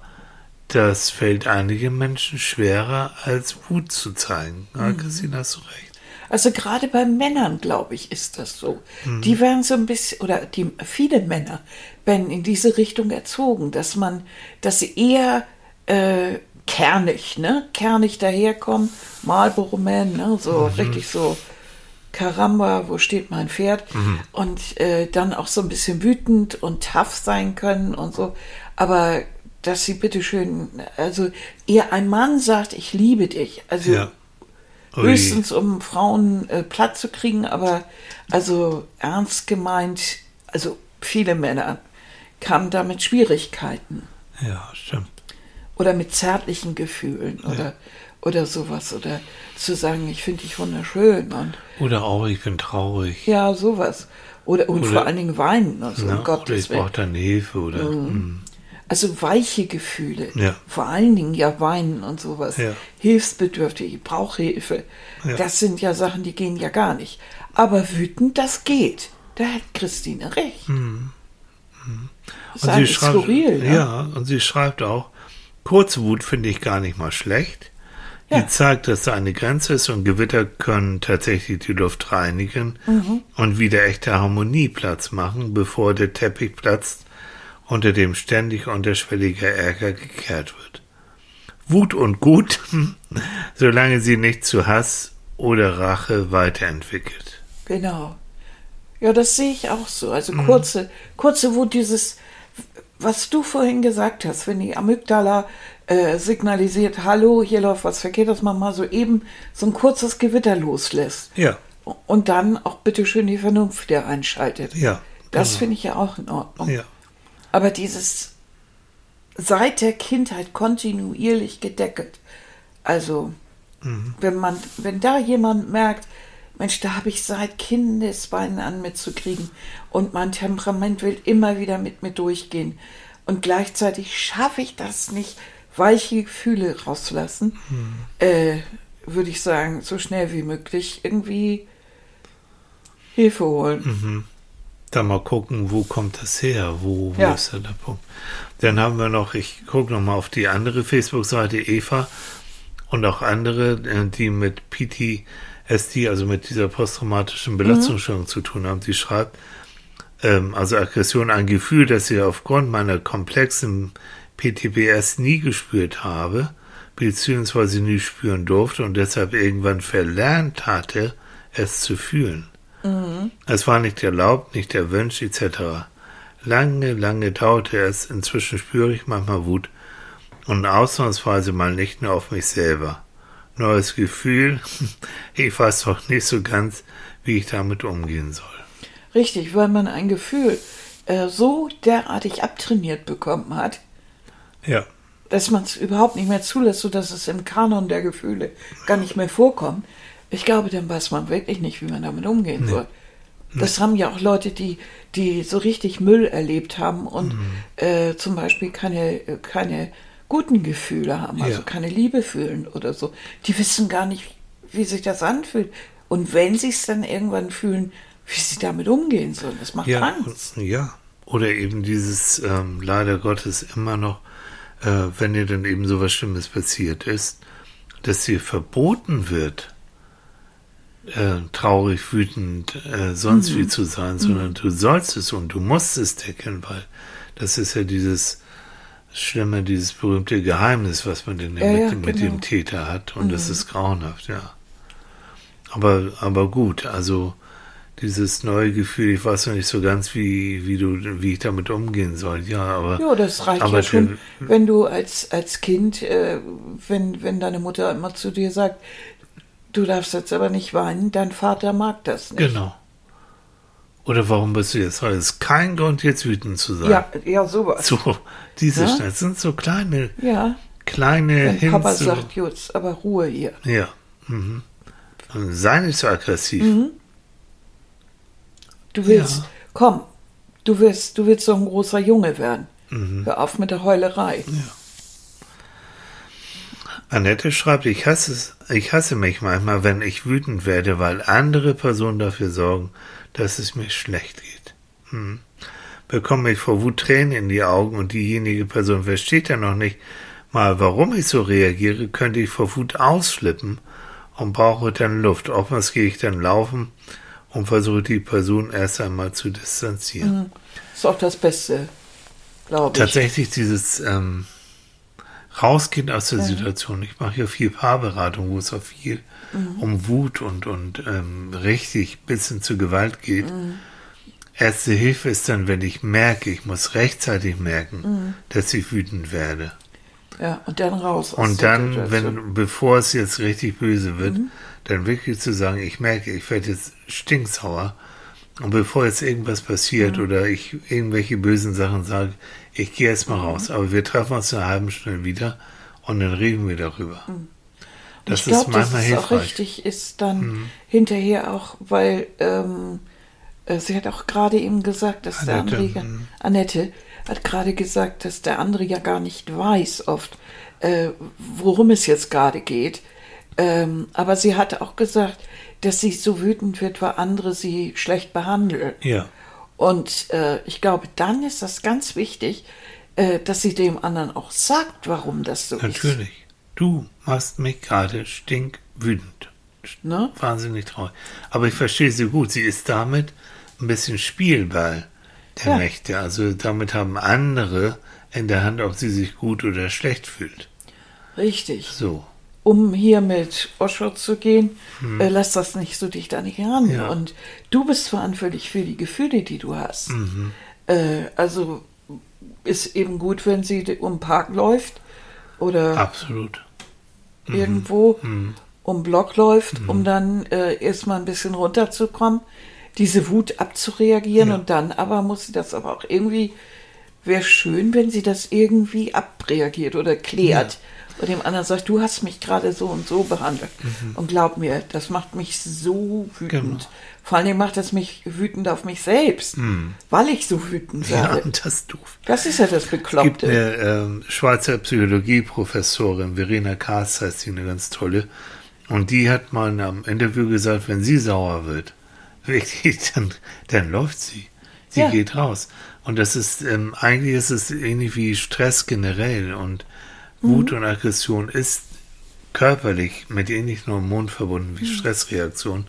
das fällt einigen Menschen schwerer, als Wut zu zeigen. Ja, Christine, hast du recht. Also gerade bei Männern, glaube ich, ist das so. Die werden so ein bisschen, oder die, viele Männer werden in diese Richtung erzogen, dass man, dass sie eher äh, kernig, ne? Kernig daherkommen, Marlboro Man, ne? So richtig so, Karamba, wo steht mein Pferd? Und äh, dann auch so ein bisschen wütend und tough sein können und so. Aber dass sie bitteschön, also eher ein Mann sagt, ich liebe dich. Also Ja. Höchstens um Frauen äh, platt zu kriegen, aber also ernst gemeint, also viele Männer kamen da mit Schwierigkeiten Ja, stimmt. oder mit zärtlichen Gefühlen oder oder sowas oder zu sagen, ich finde dich wunderschön und Oder auch, ich bin traurig. ja sowas oder und Oder- vor allen Dingen weinen also Ne? um oder Gottes ich Willen. brauche deine Hilfe. Oder, mm. Also weiche Gefühle. Ja. Vor allen Dingen ja weinen und sowas. Ja. Hilfsbedürftig, ich brauche Hilfe. Ja. Das sind ja Sachen, die gehen ja gar nicht. Aber wütend, das geht. Da hat Christine recht. Mhm. Das ist eigentlich skurril. ne? ja, und sie schreibt auch, kurze Wut finde ich gar nicht mal schlecht. Ja. Die zeigt, dass da eine Grenze ist und Gewitter können tatsächlich die Luft reinigen Mhm. und wieder echte Harmonie Platz machen, bevor der Teppich platzt, unter dem ständig unterschwelliger Ärger gekehrt wird. Wut und Gut, solange sie nicht zu Hass oder Rache weiterentwickelt. Genau. Ja, das sehe ich auch so. Also kurze, kurze Wut, dieses, was du vorhin gesagt hast, wenn die Amygdala äh, signalisiert, hallo, hier läuft was verkehrt, dass man mal so eben so ein kurzes Gewitter loslässt. Ja, Und dann auch bitte schön die Vernunft wieder einschaltet. ja. Das genau. finde ich ja auch in Ordnung. Ja, Aber dieses seit der Kindheit kontinuierlich gedeckelt. Also, wenn man, wenn da jemand merkt, Mensch, da habe ich seit Kindesbeinen an mitzukriegen und mein Temperament will immer wieder mit mir durchgehen und gleichzeitig schaffe ich das nicht, weiche Gefühle rauszulassen, äh, würde ich sagen, so schnell wie möglich irgendwie Hilfe holen. da mal gucken, wo kommt das her? Wo, wo Ja. ist der Punkt? Dann haben wir noch, ich gucke noch mal auf die andere Facebook-Seite, Eva und auch andere, äh, die mit PTSD, also mit dieser posttraumatischen Belastungsstörung zu tun haben. Sie schreibt, ähm, also Aggression, ein Gefühl, das sie aufgrund meiner komplexen PTBS nie gespürt habe, beziehungsweise nie spüren durfte und deshalb irgendwann verlernt hatte, es zu fühlen. Es war nicht erlaubt, nicht erwünscht, etc. Lange, lange dauerte es, inzwischen spüre ich manchmal Wut und ausnahmsweise mal nicht nur auf mich selber. Neues Gefühl, ich weiß doch nicht so ganz, wie ich damit umgehen soll. Richtig, weil man ein Gefühl äh, so derartig abtrainiert bekommen hat, Ja, dass man es überhaupt nicht mehr zulässt, sodass es im Kanon der Gefühle gar nicht mehr vorkommt. Ich glaube, dann weiß man wirklich nicht, wie man damit umgehen soll. Das haben ja auch Leute, die, die so richtig Müll erlebt haben und äh, zum Beispiel keine, keine guten Gefühle haben, also Ja. keine Liebe fühlen oder so. Die wissen gar nicht, wie sich das anfühlt. Und wenn sie es dann irgendwann fühlen, wie sie damit umgehen sollen. Das macht ja, Angst. ja. Oder eben dieses, ähm, leider Gottes immer noch, äh, wenn dir dann eben so was Schlimmes passiert ist, dass dir verboten wird, äh, traurig, wütend, äh, sonst Mhm. wie zu sein, sondern du sollst es und du musst es decken, weil das ist ja dieses Schlimme, dieses berühmte Geheimnis, was man denn Ja, mit, ja, mit genau. dem Täter hat und das ist grauenhaft, ja. Aber, aber gut, also dieses neue Gefühl, ich weiß noch nicht so ganz, wie, wie du, wie ich damit umgehen soll, ja, aber. Ja, das reicht aber ja schon, der- wenn du als, als Kind, äh, wenn, wenn deine Mutter immer zu dir sagt, du darfst jetzt aber nicht weinen, dein Vater mag das nicht. Genau. Oder warum bist du jetzt? Weil es kein Grund, jetzt wütend zu sein. Ja, ja, sowas. So, diese Ja? Schnell, sind so kleine, Ja, kleine wenn Papa sagt, Jutz, aber Ruhe hier. Ja. Mhm. Sei nicht so aggressiv. Mhm. Du willst, Ja. komm, du willst, du willst so ein großer Junge werden. Mhm. Hör auf mit der Heulerei. Annette schreibt, ich hasse, es, ich hasse mich manchmal, wenn ich wütend werde, weil andere Personen dafür sorgen, dass es mir schlecht geht. Hm. Bekomme ich vor Wut Tränen in die Augen und diejenige Person versteht ja noch nicht mal, warum ich so reagiere, könnte ich vor Wut ausflippen und brauche dann Luft. Oftmals gehe ich dann laufen und versuche die Person erst einmal zu distanzieren. Ist auch das Beste, glaube ich. Tatsächlich dieses ähm, Rausgehen aus der Situation. Ich mache ja viel Paarberatung, wo es auch viel um Wut und, und ähm, richtig bis hin zu Gewalt geht. Erste Hilfe ist dann, wenn ich merke, ich muss rechtzeitig merken, dass ich wütend werde. Ja, und dann raus. aus Und dann, wenn, bevor es jetzt richtig böse wird, dann wirklich zu sagen, ich merke, ich werde jetzt stinksauer. Und bevor jetzt irgendwas passiert oder ich irgendwelche bösen Sachen sage, ich gehe jetzt mal raus. Aber wir treffen uns in einer halben Stunde wieder und dann reden wir darüber. Das ich glaube, ist manchmal dass es auch hilfreich. Mhm. richtig ist dann hinterher auch, weil ähm, äh, sie hat auch gerade eben gesagt, dass der Annette, andere, mhm. Annette hat gerade gesagt, dass der andere ja gar nicht weiß oft, äh, worum es jetzt gerade geht. Ähm, aber sie hat auch gesagt, dass sie so wütend wird, weil andere sie schlecht behandeln. Ja, Und äh, ich glaube, dann ist das ganz wichtig, äh, dass sie dem anderen auch sagt, warum das so ist. natürlich. du machst mich gerade stinkwütend. Ne? Wahnsinnig traurig. Aber ich verstehe sie gut. Sie ist damit ein bisschen Spielball der Ja. Mächte. Also damit haben andere in der Hand, ob sie sich gut oder schlecht fühlt. Richtig. So. Um hier mit Osho zu gehen, äh, lass das nicht so dicht an dich ran. Hm. Ja. Und du bist verantwortlich für die Gefühle, die du hast. Mhm. Äh, also ist eben gut, wenn sie um den Park läuft oder Absolut. Mhm. irgendwo um den Block läuft, um dann äh, erstmal ein bisschen runterzukommen, diese Wut abzureagieren Ja. und dann aber muss sie das aber auch irgendwie, wäre schön, wenn sie das irgendwie abreagiert oder klärt. Und dem anderen sagt, du hast mich gerade so und so behandelt. Und glaub mir, das macht mich so wütend. Mhm. Genau. Vor allen Dingen macht es mich wütend auf mich selbst, weil ich so wütend Mhm. Ja, werde. das ist doof. Das ist ja das Es gibt Bekloppte. eine ähm, Schweizer Psychologieprofessorin, Verena Kaas heißt sie, eine ganz tolle. Und die hat mal in einem Interview gesagt, wenn sie sauer wird, wirklich, dann, dann läuft sie. Sie Ja. geht raus. Und das ist, ähm, eigentlich ist es ähnlich wie Stress generell. Und Wut und Aggression ist körperlich mit ähnlichen Hormonen verbunden wie Stressreaktion.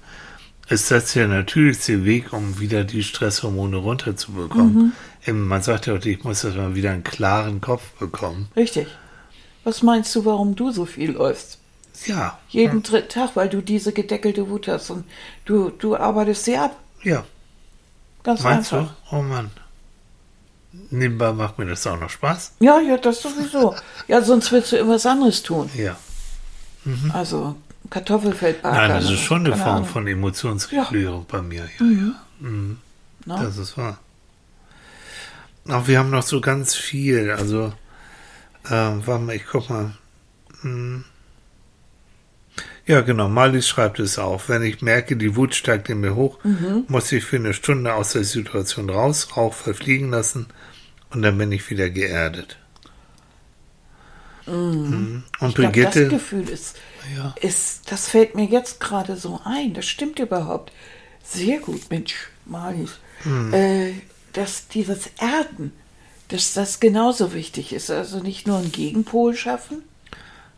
Ist das der natürlichste Weg, um wieder die Stresshormone runterzubekommen? Eben, Man sagt ja auch, ich muss das mal wieder einen klaren Kopf bekommen. Richtig. Was meinst du, warum du so viel läufst? Ja. Jeden dritten Tag, weil du diese gedeckelte Wut hast und du, du arbeitest sie ab. Ja. Ganz Meinst einfach. du? Oh Mann. Nebenbei macht mir das auch noch Spaß. Ja, ja, das sowieso. Ja, sonst würdest du irgendwas anderes tun. Ja. Also Kartoffelfeld backen. Nein, das ist schon eine Form Ahnung. von Emotionsregulierung bei mir. Ja, ja. Na? Das ist wahr. Auch wir haben noch so ganz viel. Also, ähm, warte mal, ich guck mal. Hm. Ja, genau. Marlies schreibt es auch. Wenn ich merke, die Wut steigt in mir hoch, muss ich für eine Stunde aus der Situation raus, Rauch verfliegen lassen und dann bin ich wieder geerdet. Mhm. Und Ich glaub, Brigitte. das Gefühl ist, Ja. ist, das fällt mir jetzt gerade so ein. Das stimmt überhaupt. Sehr gut, Mensch, Marlies. Hm. Äh, dass dieses Erden, dass das genauso wichtig ist. Also nicht nur einen Gegenpol schaffen,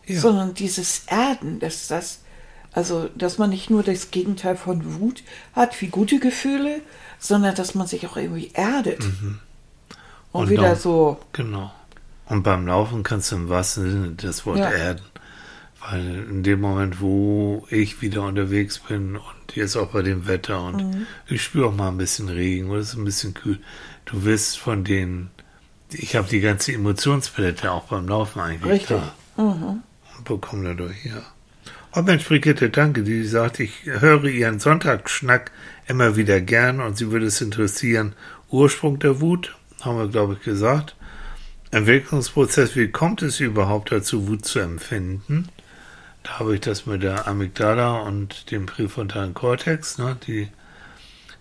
Ja. sondern dieses Erden, dass das, also, dass man nicht nur das Gegenteil von Wut hat, wie gute Gefühle, sondern dass man sich auch irgendwie erdet. Und, Mhm. Und wieder dann- so, Genau. Und beim Laufen kannst du im wahrsten Sinne das Wort Ja. erden. Weil in dem Moment, wo ich wieder unterwegs bin und jetzt auch bei dem Wetter und Mhm. ich spüre auch mal ein bisschen Regen oder es ist ein bisschen kühl, du wirst von den, ich habe die ganze Emotionspalette auch beim Laufen eigentlich Richtig. da. Und bekomme dadurch, ja. Oh Mensch, Brigitte, danke. Die sagt, ich höre ihren Sonntagsschnack immer wieder gern und sie würde es interessieren. Ursprung der Wut, haben wir, glaube ich, gesagt. Entwicklungsprozess, wie kommt es überhaupt dazu, Wut zu empfinden? Da habe ich das mit der Amygdala und dem präfrontalen Kortex, ne, die,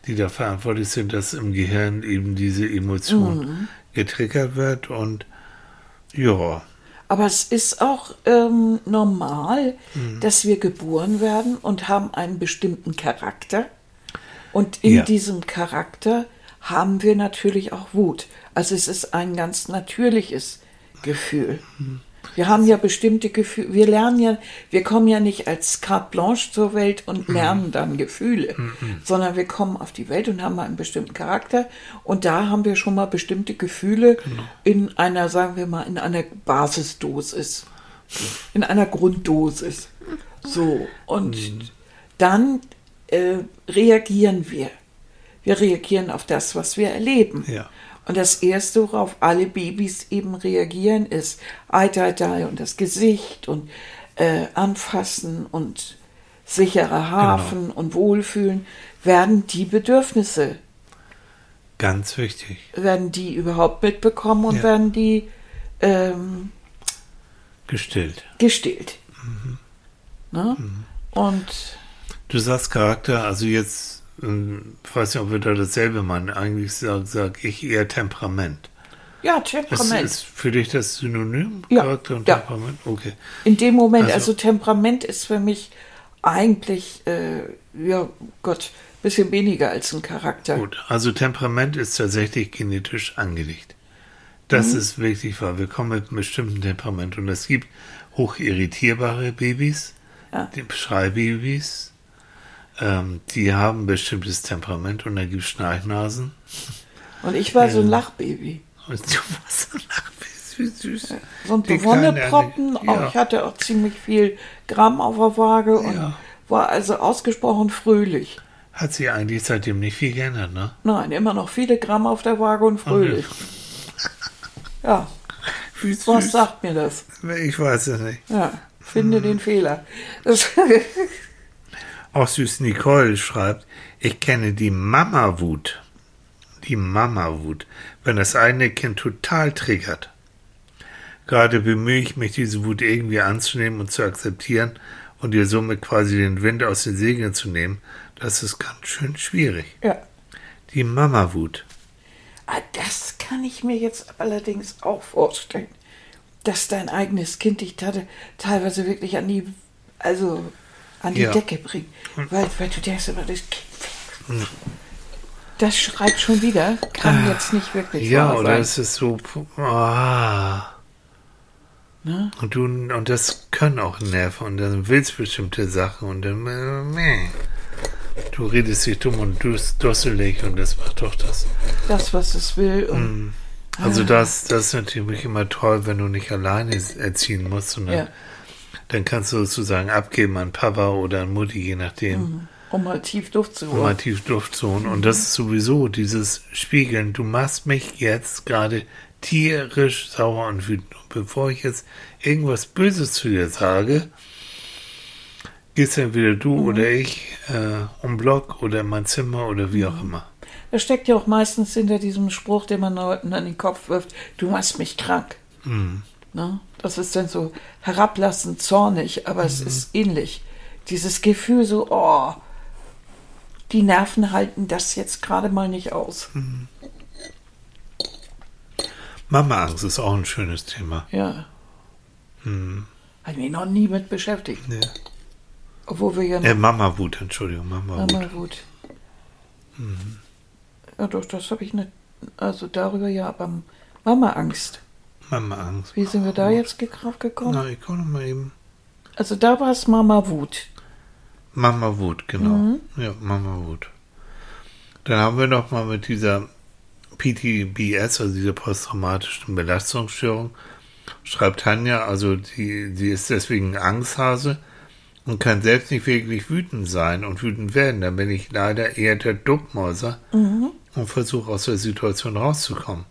die da verantwortlich sind, dass im Gehirn eben diese Emotion getriggert wird und ja, Aber es ist auch ähm, normal, Mhm. dass wir geboren werden und haben einen bestimmten Charakter. Und in Ja. diesem Charakter haben wir natürlich auch Wut. Also es ist ein ganz natürliches Gefühl. Mhm. Wir haben ja bestimmte Gefühle, wir lernen ja, wir kommen ja nicht als Carte Blanche zur Welt und Mhm. lernen dann Gefühle, sondern wir kommen auf die Welt und haben einen bestimmten Charakter und da haben wir schon mal bestimmte Gefühle Genau. in einer, sagen wir mal, in einer Basisdosis, in einer Grunddosis. So, und Mhm. dann äh, reagieren wir. Wir reagieren auf das, was wir erleben. Ja. Und das Erste, worauf alle Babys eben reagieren, ist Ei, Ei, Ei und das Gesicht und äh, Anfassen und sicherer Hafen und Wohlfühlen. Werden die Bedürfnisse, ganz wichtig. werden die überhaupt mitbekommen und Ja. werden die ähm, Gestillt. gestillt? Mhm. Ne? Und Du sagst Charakter, also jetzt, ich weiß nicht, ob wir da dasselbe meinen. Eigentlich sage sag ich eher Temperament. ja, Ist, Temperament. ist für dich das Synonym? Ja, Charakter und ja. Temperament? Okay. In dem Moment, Also- also, Temperament ist für mich eigentlich, äh, ja Gott, bisschen weniger als ein Charakter. Gut, also Temperament ist tatsächlich genetisch angelegt. Das ist wirklich wahr. Wir kommen mit einem bestimmten Temperament und es gibt hochirritierbare Babys, Ja. die Schreibabys, ähm, die haben bestimmtes Temperament und da gibt es Schnarchnasen. Und ich war so ein Lachbaby. Und du warst so wie süß, süß. So ein Wonneproppen. Anne- ja. Ich hatte auch ziemlich viel Gramm auf der Waage und Ja. war also ausgesprochen fröhlich. Hat sich eigentlich seitdem nicht viel geändert, ne? Nein, immer noch viele Gramm auf der Waage und fröhlich. Ja, Wie was süß. sagt mir das? Ich weiß es nicht. Ja, finde Hm. den Fehler. Das, Auch süß Nicole schreibt, ich kenne die Mama-Wut. Die Mama-Wut, wenn das eigene Kind total triggert. Gerade bemühe ich mich, diese Wut irgendwie anzunehmen und zu akzeptieren und ihr somit quasi den Wind aus den Segeln zu nehmen. Das ist ganz schön schwierig. ja. Die Mama-Wut. Ah, Das kann ich mir jetzt allerdings auch vorstellen, dass dein eigenes Kind dich teilweise wirklich an die, also an die Ja. Decke bringt. Weil, weil du denkst immer, das Kind, das schreit schon wieder, kann jetzt nicht wirklich Ja, oder sein. es ist so. Ah. Ne? Und du, und das können auch Nerven und dann willst bestimmte Sachen und dann, äh, meh. du redest dich dumm und dus- dusselig und das macht doch das. Das, was es will. Und, Also das, das ist natürlich immer toll, wenn du nicht alleine erziehen musst, sondern Ja. Dann kannst du sozusagen abgeben an Papa oder an Mutti, je nachdem, um mal tief zu um mal tief Luft zu holen. Und das ist sowieso dieses Spiegeln. Du machst mich jetzt gerade tierisch sauer und wütend. Und bevor ich jetzt irgendwas Böses zu dir sage, gehst entweder du oder ich äh, um Block oder in mein Zimmer oder wie auch immer. Da steckt ja auch meistens hinter diesem Spruch, den man Leuten an den Kopf wirft, du machst mich krank. Ne? Das ist dann so herablassend, zornig, aber es ist ähnlich. Dieses Gefühl so, oh, die Nerven halten das jetzt gerade mal nicht aus. Mama-Angst ist auch ein schönes Thema. Ja. Hat mich noch nie mit beschäftigt. Nee. Obwohl wir ja noch Äh, Mama-Wut, Entschuldigung, Mama-Wut. Mama gut. Ja, doch, das habe ich nicht. Also darüber ja, aber Mama-Angst. Mama-Angst. Wie sind wir da jetzt drauf gekommen? Na, ich komme mal eben. Also da war es Mama-Wut. Mama-Wut, genau. Ja, Mama-Wut. Dann haben wir noch mal mit dieser PTBS, also dieser posttraumatischen Belastungsstörung, schreibt Tanja, also die, die ist deswegen Angsthase und kann selbst nicht wirklich wütend sein und wütend werden. Da bin ich leider eher der Duckmäuser und versuche aus der Situation rauszukommen.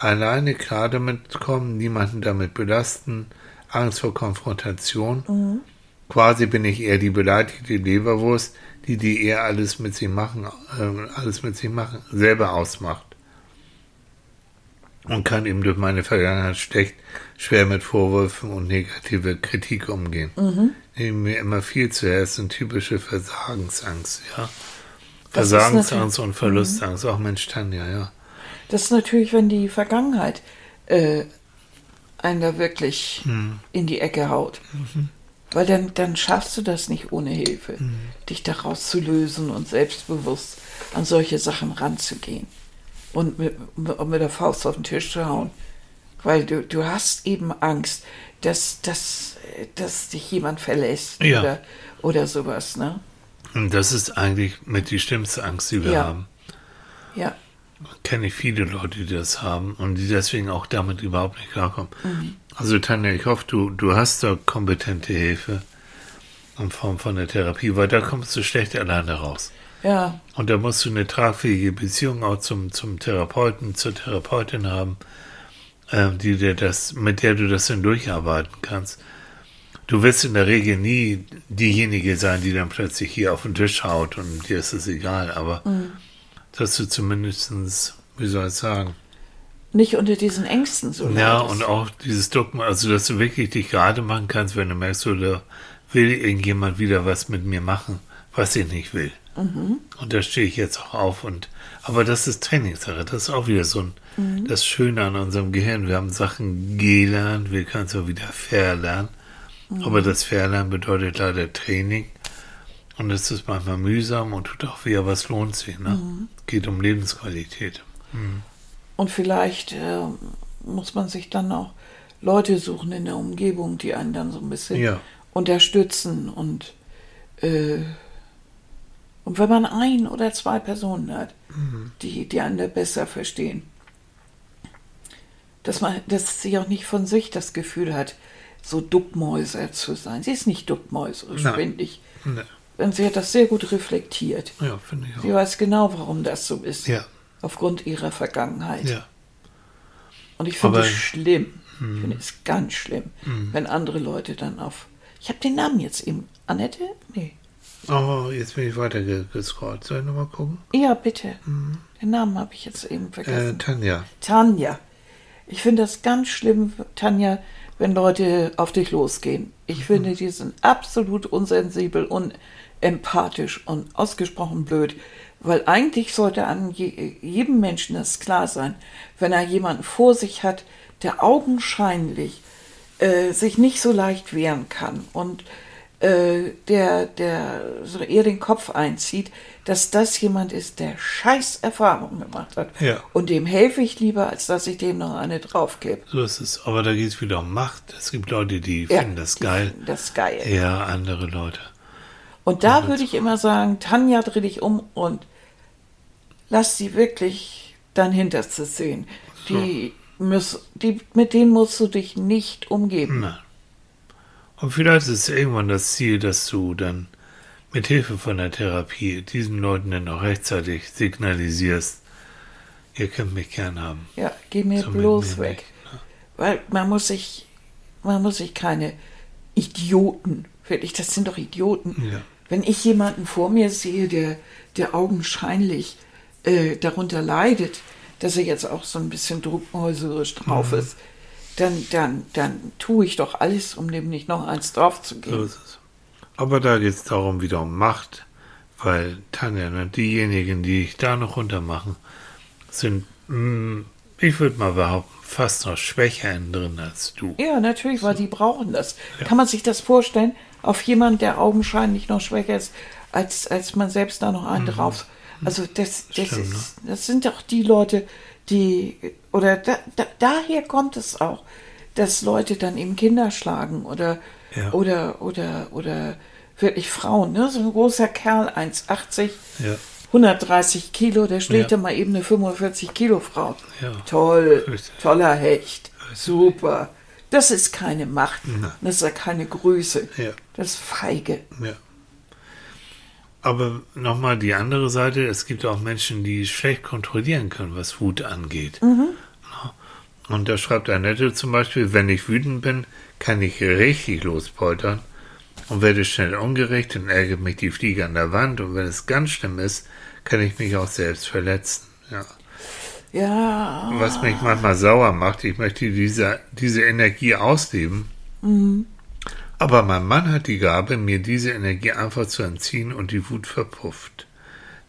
Alleine klar damit kommen, niemanden damit belasten, Angst vor Konfrontation. Quasi bin ich eher die beleidigte Leberwurst, die die eher alles mit sich machen, äh, alles mit sich machen, selber ausmacht. Und kann eben durch meine Vergangenheit schlecht, schwer mit Vorwürfen und negative Kritik umgehen. Die mir immer viel zu her ist eine typische Versagensangst, ja. Das Versagensangst und Verlustangst, auch Mensch Tanja, ja. Das ist natürlich, wenn die Vergangenheit äh, einen da wirklich in die Ecke haut. Weil dann, dann schaffst du das nicht ohne Hilfe, dich daraus zu lösen und selbstbewusst an solche Sachen ranzugehen und mit, mit, der Faust auf den Tisch zu hauen. Weil du, du hast eben Angst, dass, dass, dass dich jemand verlässt Ja. oder, oder sowas. Ne? Und das ist eigentlich mit die schlimmste Angst, die wir Ja. haben. Ja, kenne ich viele Leute, die das haben und die deswegen auch damit überhaupt nicht klarkommen. Also Tanja, ich hoffe, du, du hast da kompetente Hilfe in Form von der Therapie, weil da kommst du schlecht alleine raus. ja, Und da musst du eine tragfähige Beziehung auch zum, zum Therapeuten, zur Therapeutin haben, ähm, die dir das, mit der du das dann durcharbeiten kannst. Du wirst in der Regel nie diejenige sein, die dann plötzlich hier auf den Tisch haut und dir ist es egal, aber dass du zumindestens, wie soll ich sagen, nicht unter diesen Ängsten so ja, leidest. und auch dieses Dogma, also dass du wirklich dich gerade machen kannst, wenn du merkst, oder will irgendjemand wieder was mit mir machen, was ich nicht will. Und da stehe ich jetzt auch auf und aber das ist Trainingssache, das ist auch wieder so ein das Schöne an unserem Gehirn. Wir haben Sachen gelernt, wir können es auch wieder verlernen. Aber das Verlernen bedeutet leider Training. Und es ist manchmal mühsam und tut auch aber es lohnt sich. Ne? Geht um Lebensqualität. Und vielleicht äh, muss man sich dann auch Leute suchen in der Umgebung, die einen dann so ein bisschen Ja. unterstützen und äh, und wenn man ein oder zwei Personen hat, Mhm. die die einen da besser verstehen, dass man, dass sie auch nicht von sich das Gefühl hat, so Duckmäuser zu sein. Sie ist nicht duckmäuserisch, Nein. finde ich. Ne. Und sie hat das sehr gut reflektiert. Ja, finde ich Sie auch. weiß genau, warum das so ist. Ja, Aufgrund ihrer Vergangenheit. ja. Und ich finde es schlimm. Ich finde es ganz schlimm, wenn andere Leute dann auf. Ich habe den Namen jetzt eben. Annette? Nee. Oh, jetzt bin ich weiter ge- gescrollt. Soll ich nochmal gucken? Ja, bitte. Den Namen habe ich jetzt eben Äh, vergessen. Tanja. Tanja. Ich finde das ganz schlimm, Tanja, wenn Leute auf dich losgehen. Ich finde, die sind absolut unsensibel, unempathisch und ausgesprochen blöd. Weil eigentlich sollte an je, jedem Menschen das klar sein, wenn er jemanden vor sich hat, der augenscheinlich äh, sich nicht so leicht wehren kann und äh, der, der so eher den Kopf einzieht, dass das jemand ist, der scheiß Erfahrungen gemacht hat. Ja. Und dem helfe ich lieber, als dass ich dem noch eine draufgebe. So ist es. Aber da geht es wieder um Macht. Es gibt Leute, die Ja, finden das die geil. finden Das geil. Ja, andere Leute. Und da würde ich immer sagen, Tanja, dreh dich um und lass sie wirklich dein Hinterstes sehen. Die, muss, die, mit denen musst du dich nicht umgeben. Nein. Und vielleicht ist es irgendwann das Ziel, dass du dann mit Hilfe von der Therapie diesen Leuten dann auch rechtzeitig signalisierst, ihr könnt mich gern haben. Ja, geh mir mit bloß weg. nicht, ne? Weil man muss sich, man muss sich keine Idioten, wirklich, das sind doch Idioten. Ja. Wenn ich jemanden vor mir sehe, der, der augenscheinlich äh, darunter leidet, dass er jetzt auch so ein bisschen druckmäuserisch drauf Mhm. ist, dann, dann, dann tue ich doch alles, um dem nicht noch eins drauf zu So geben. es. Aber da geht es darum wieder um Macht, weil Tanja, ne, diejenigen, die ich da noch runtermachen, sind, mh, ich würde mal behaupten, fast noch schwächer drin als du. Ja, natürlich, weil die brauchen das. Kann man sich das vorstellen, auf jemanden, der augenscheinlich noch schwächer ist, als, als man selbst da noch einen drauf. Also das, das, Mhm. Stimmt, ne? ist, das sind doch die Leute, die, oder da, da, daher kommt es auch, dass Leute dann eben Kinder schlagen oder, Ja. oder, oder, oder wirklich Frauen, ne? So ein großer Kerl, 1,80, Ja. 130 Kilo, der schlägt Ja. dann mal eben eine 45 Kilo Frau. Ja. Toll, toller Hecht, super. Das ist keine Macht, Nein. das ist ja keine Größe, Ja. das ist feige. Ja. Aber nochmal die andere Seite, es gibt auch Menschen, die schlecht kontrollieren können, was Wut angeht. Ja. Und da schreibt Annette zum Beispiel, wenn ich wütend bin, kann ich richtig lospoltern und werde schnell ungerecht und ärgert mich die Fliege an der Wand und wenn es ganz schlimm ist, kann ich mich auch selbst verletzen. Ja. Ja, Was mich manchmal sauer macht, ich möchte diese, diese Energie ausleben. Aber mein Mann hat die Gabe, mir diese Energie einfach zu entziehen und die Wut verpufft.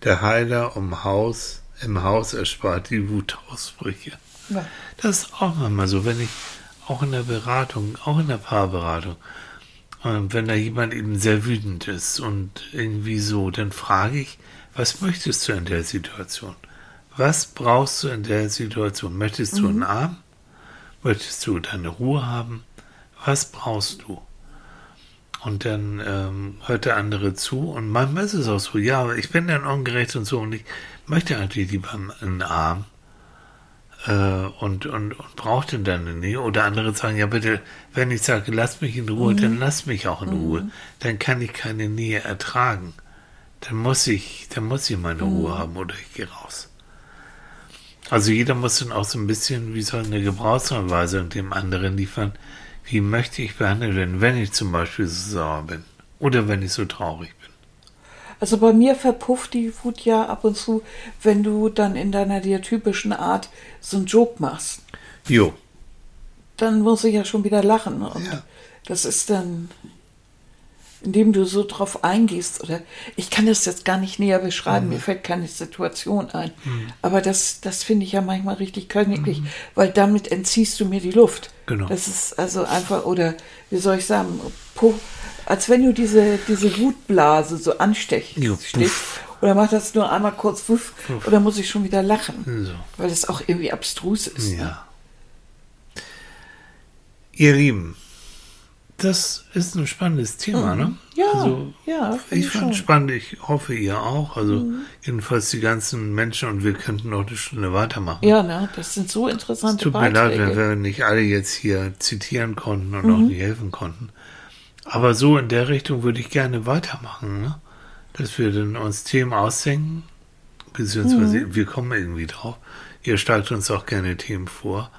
Der Heiler um Haus, im Haus erspart die Wutausbrüche. ja. Das ist auch manchmal so, wenn ich auch in der Beratung, auch in der Paarberatung, ähm, wenn da jemand eben sehr wütend ist und irgendwie so, dann frage ich, was möchtest du in der Situation? Was brauchst du in der Situation? Möchtest du einen Arm? Möchtest du deine Ruhe haben? Was brauchst du? Und dann ähm, hört der andere zu und manchmal ist es auch so, ja, aber ich bin dann ungerecht und so und ich möchte eigentlich lieber einen Arm äh, und, und, und braucht den dann nicht. Oder andere sagen, ja bitte, wenn ich sage, lass mich in Ruhe, dann lass mich auch in Ruhe. Dann kann ich keine Nähe ertragen. Dann muss ich, dann muss ich meine Ruhe haben oder ich gehe raus. Also jeder muss dann auch so ein bisschen wie so eine Gebrauchsanweisung dem anderen liefern, wie möchte ich behandelt werden, wenn ich zum Beispiel so sauer bin oder wenn ich so traurig bin. Also bei mir verpufft die Wut ja ab und zu, wenn du dann in deiner dir typischen Art so einen Joke machst. Jo, Dann muss ich ja schon wieder lachen. Und Ja. das ist dann, indem du so drauf eingehst, oder ich kann das jetzt gar nicht näher beschreiben, Mhm. mir fällt keine Situation ein. Aber das, das finde ich ja manchmal richtig königlich, weil damit entziehst du mir die Luft. Mhm. Genau. Das ist also einfach, oder wie soll ich sagen, puff, als wenn du diese, diese Wutblase so anstechst. Jo, puff. Oder mach das nur einmal kurz wuff, oder muss ich schon wieder lachen, so. weil das auch irgendwie abstrus ist. Ne? Ja. Ihr Lieben, das ist ein spannendes Thema, ne? Ja, also, ja, ich fand schon. spannend, ich hoffe ihr auch. Also jedenfalls die ganzen Menschen und wir könnten noch eine Stunde weitermachen. Ja, ne, das sind so Es interessante tut mir leid, Beiträge. wenn wir nicht alle jetzt hier zitieren konnten und Mhm. auch nicht helfen konnten. Aber so in der Richtung würde ich gerne weitermachen, ne? Dass wir dann uns Themen ausdenken, beziehungsweise Mhm. wir kommen irgendwie drauf. Ihr schlagt uns auch gerne Themen vor.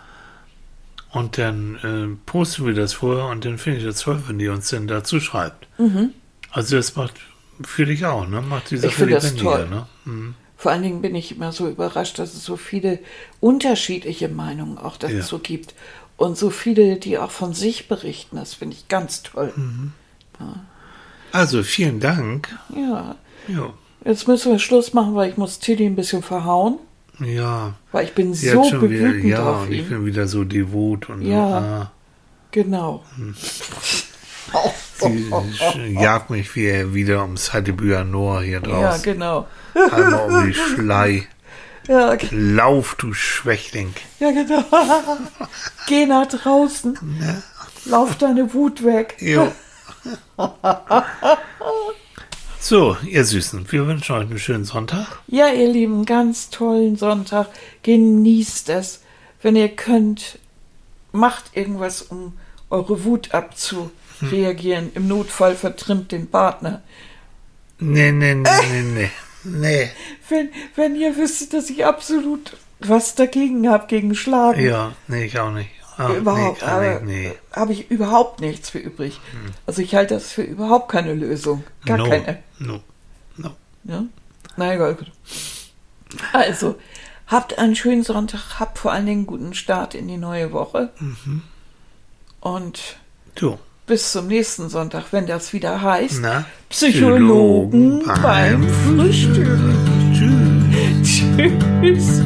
Und dann äh, posten wir das vorher und dann finde ich das toll, wenn ihr uns dann dazu schreibt. Also das macht für dich auch, ne? Macht die Sache Mhm. lebendiger, toll. ne? Mhm. Vor allen Dingen bin ich immer so überrascht, dass es so viele unterschiedliche Meinungen auch dazu Ja. gibt. Und so viele, die auch von sich berichten. Das finde ich ganz toll. Mhm. Also vielen Dank. Ja. Ja. Jetzt müssen wir Schluss machen, weil ich muss Tilly ein bisschen verhauen. Ja. Weil ich bin so bewütend ja, auf und ich ihn. bin wieder so devot und Ja. so. Ah, Genau. sie jagt mich wie, wieder ums Hattebüher Noah hier Ja, draus. genau. Einmal um die Schlei. Ja, ge- Lauf, du Schwächling. ja, genau. Geh nach draußen. Lauf deine Wut weg. Jo. So, ihr Süßen, wir wünschen euch einen schönen Sonntag. Ja, ihr Lieben, ganz tollen Sonntag. Genießt es. Wenn ihr könnt, macht irgendwas, um eure Wut abzureagieren. Im Notfall vertrimmt den Partner. Nee, nee, nee, nee, nee. Nee. Wenn, wenn ihr wüsstet, dass ich absolut was dagegen habe, gegen Schlagen. Ja, nee, ich auch nicht. Ah, Überhaupt, nee, gar aber nicht, nee. habe ich überhaupt nichts für übrig. Also ich halte das für überhaupt keine Lösung. Gar no, keine. No, no. Ja? Na egal, gut. Also, habt einen schönen Sonntag, habt vor allen Dingen einen guten Start in die neue Woche. Mhm. Und Du. bis zum nächsten Sonntag, wenn das wieder heißt, Na? Psychologen Psychologen beim beim Frühstück. Tschüss. Tschüss.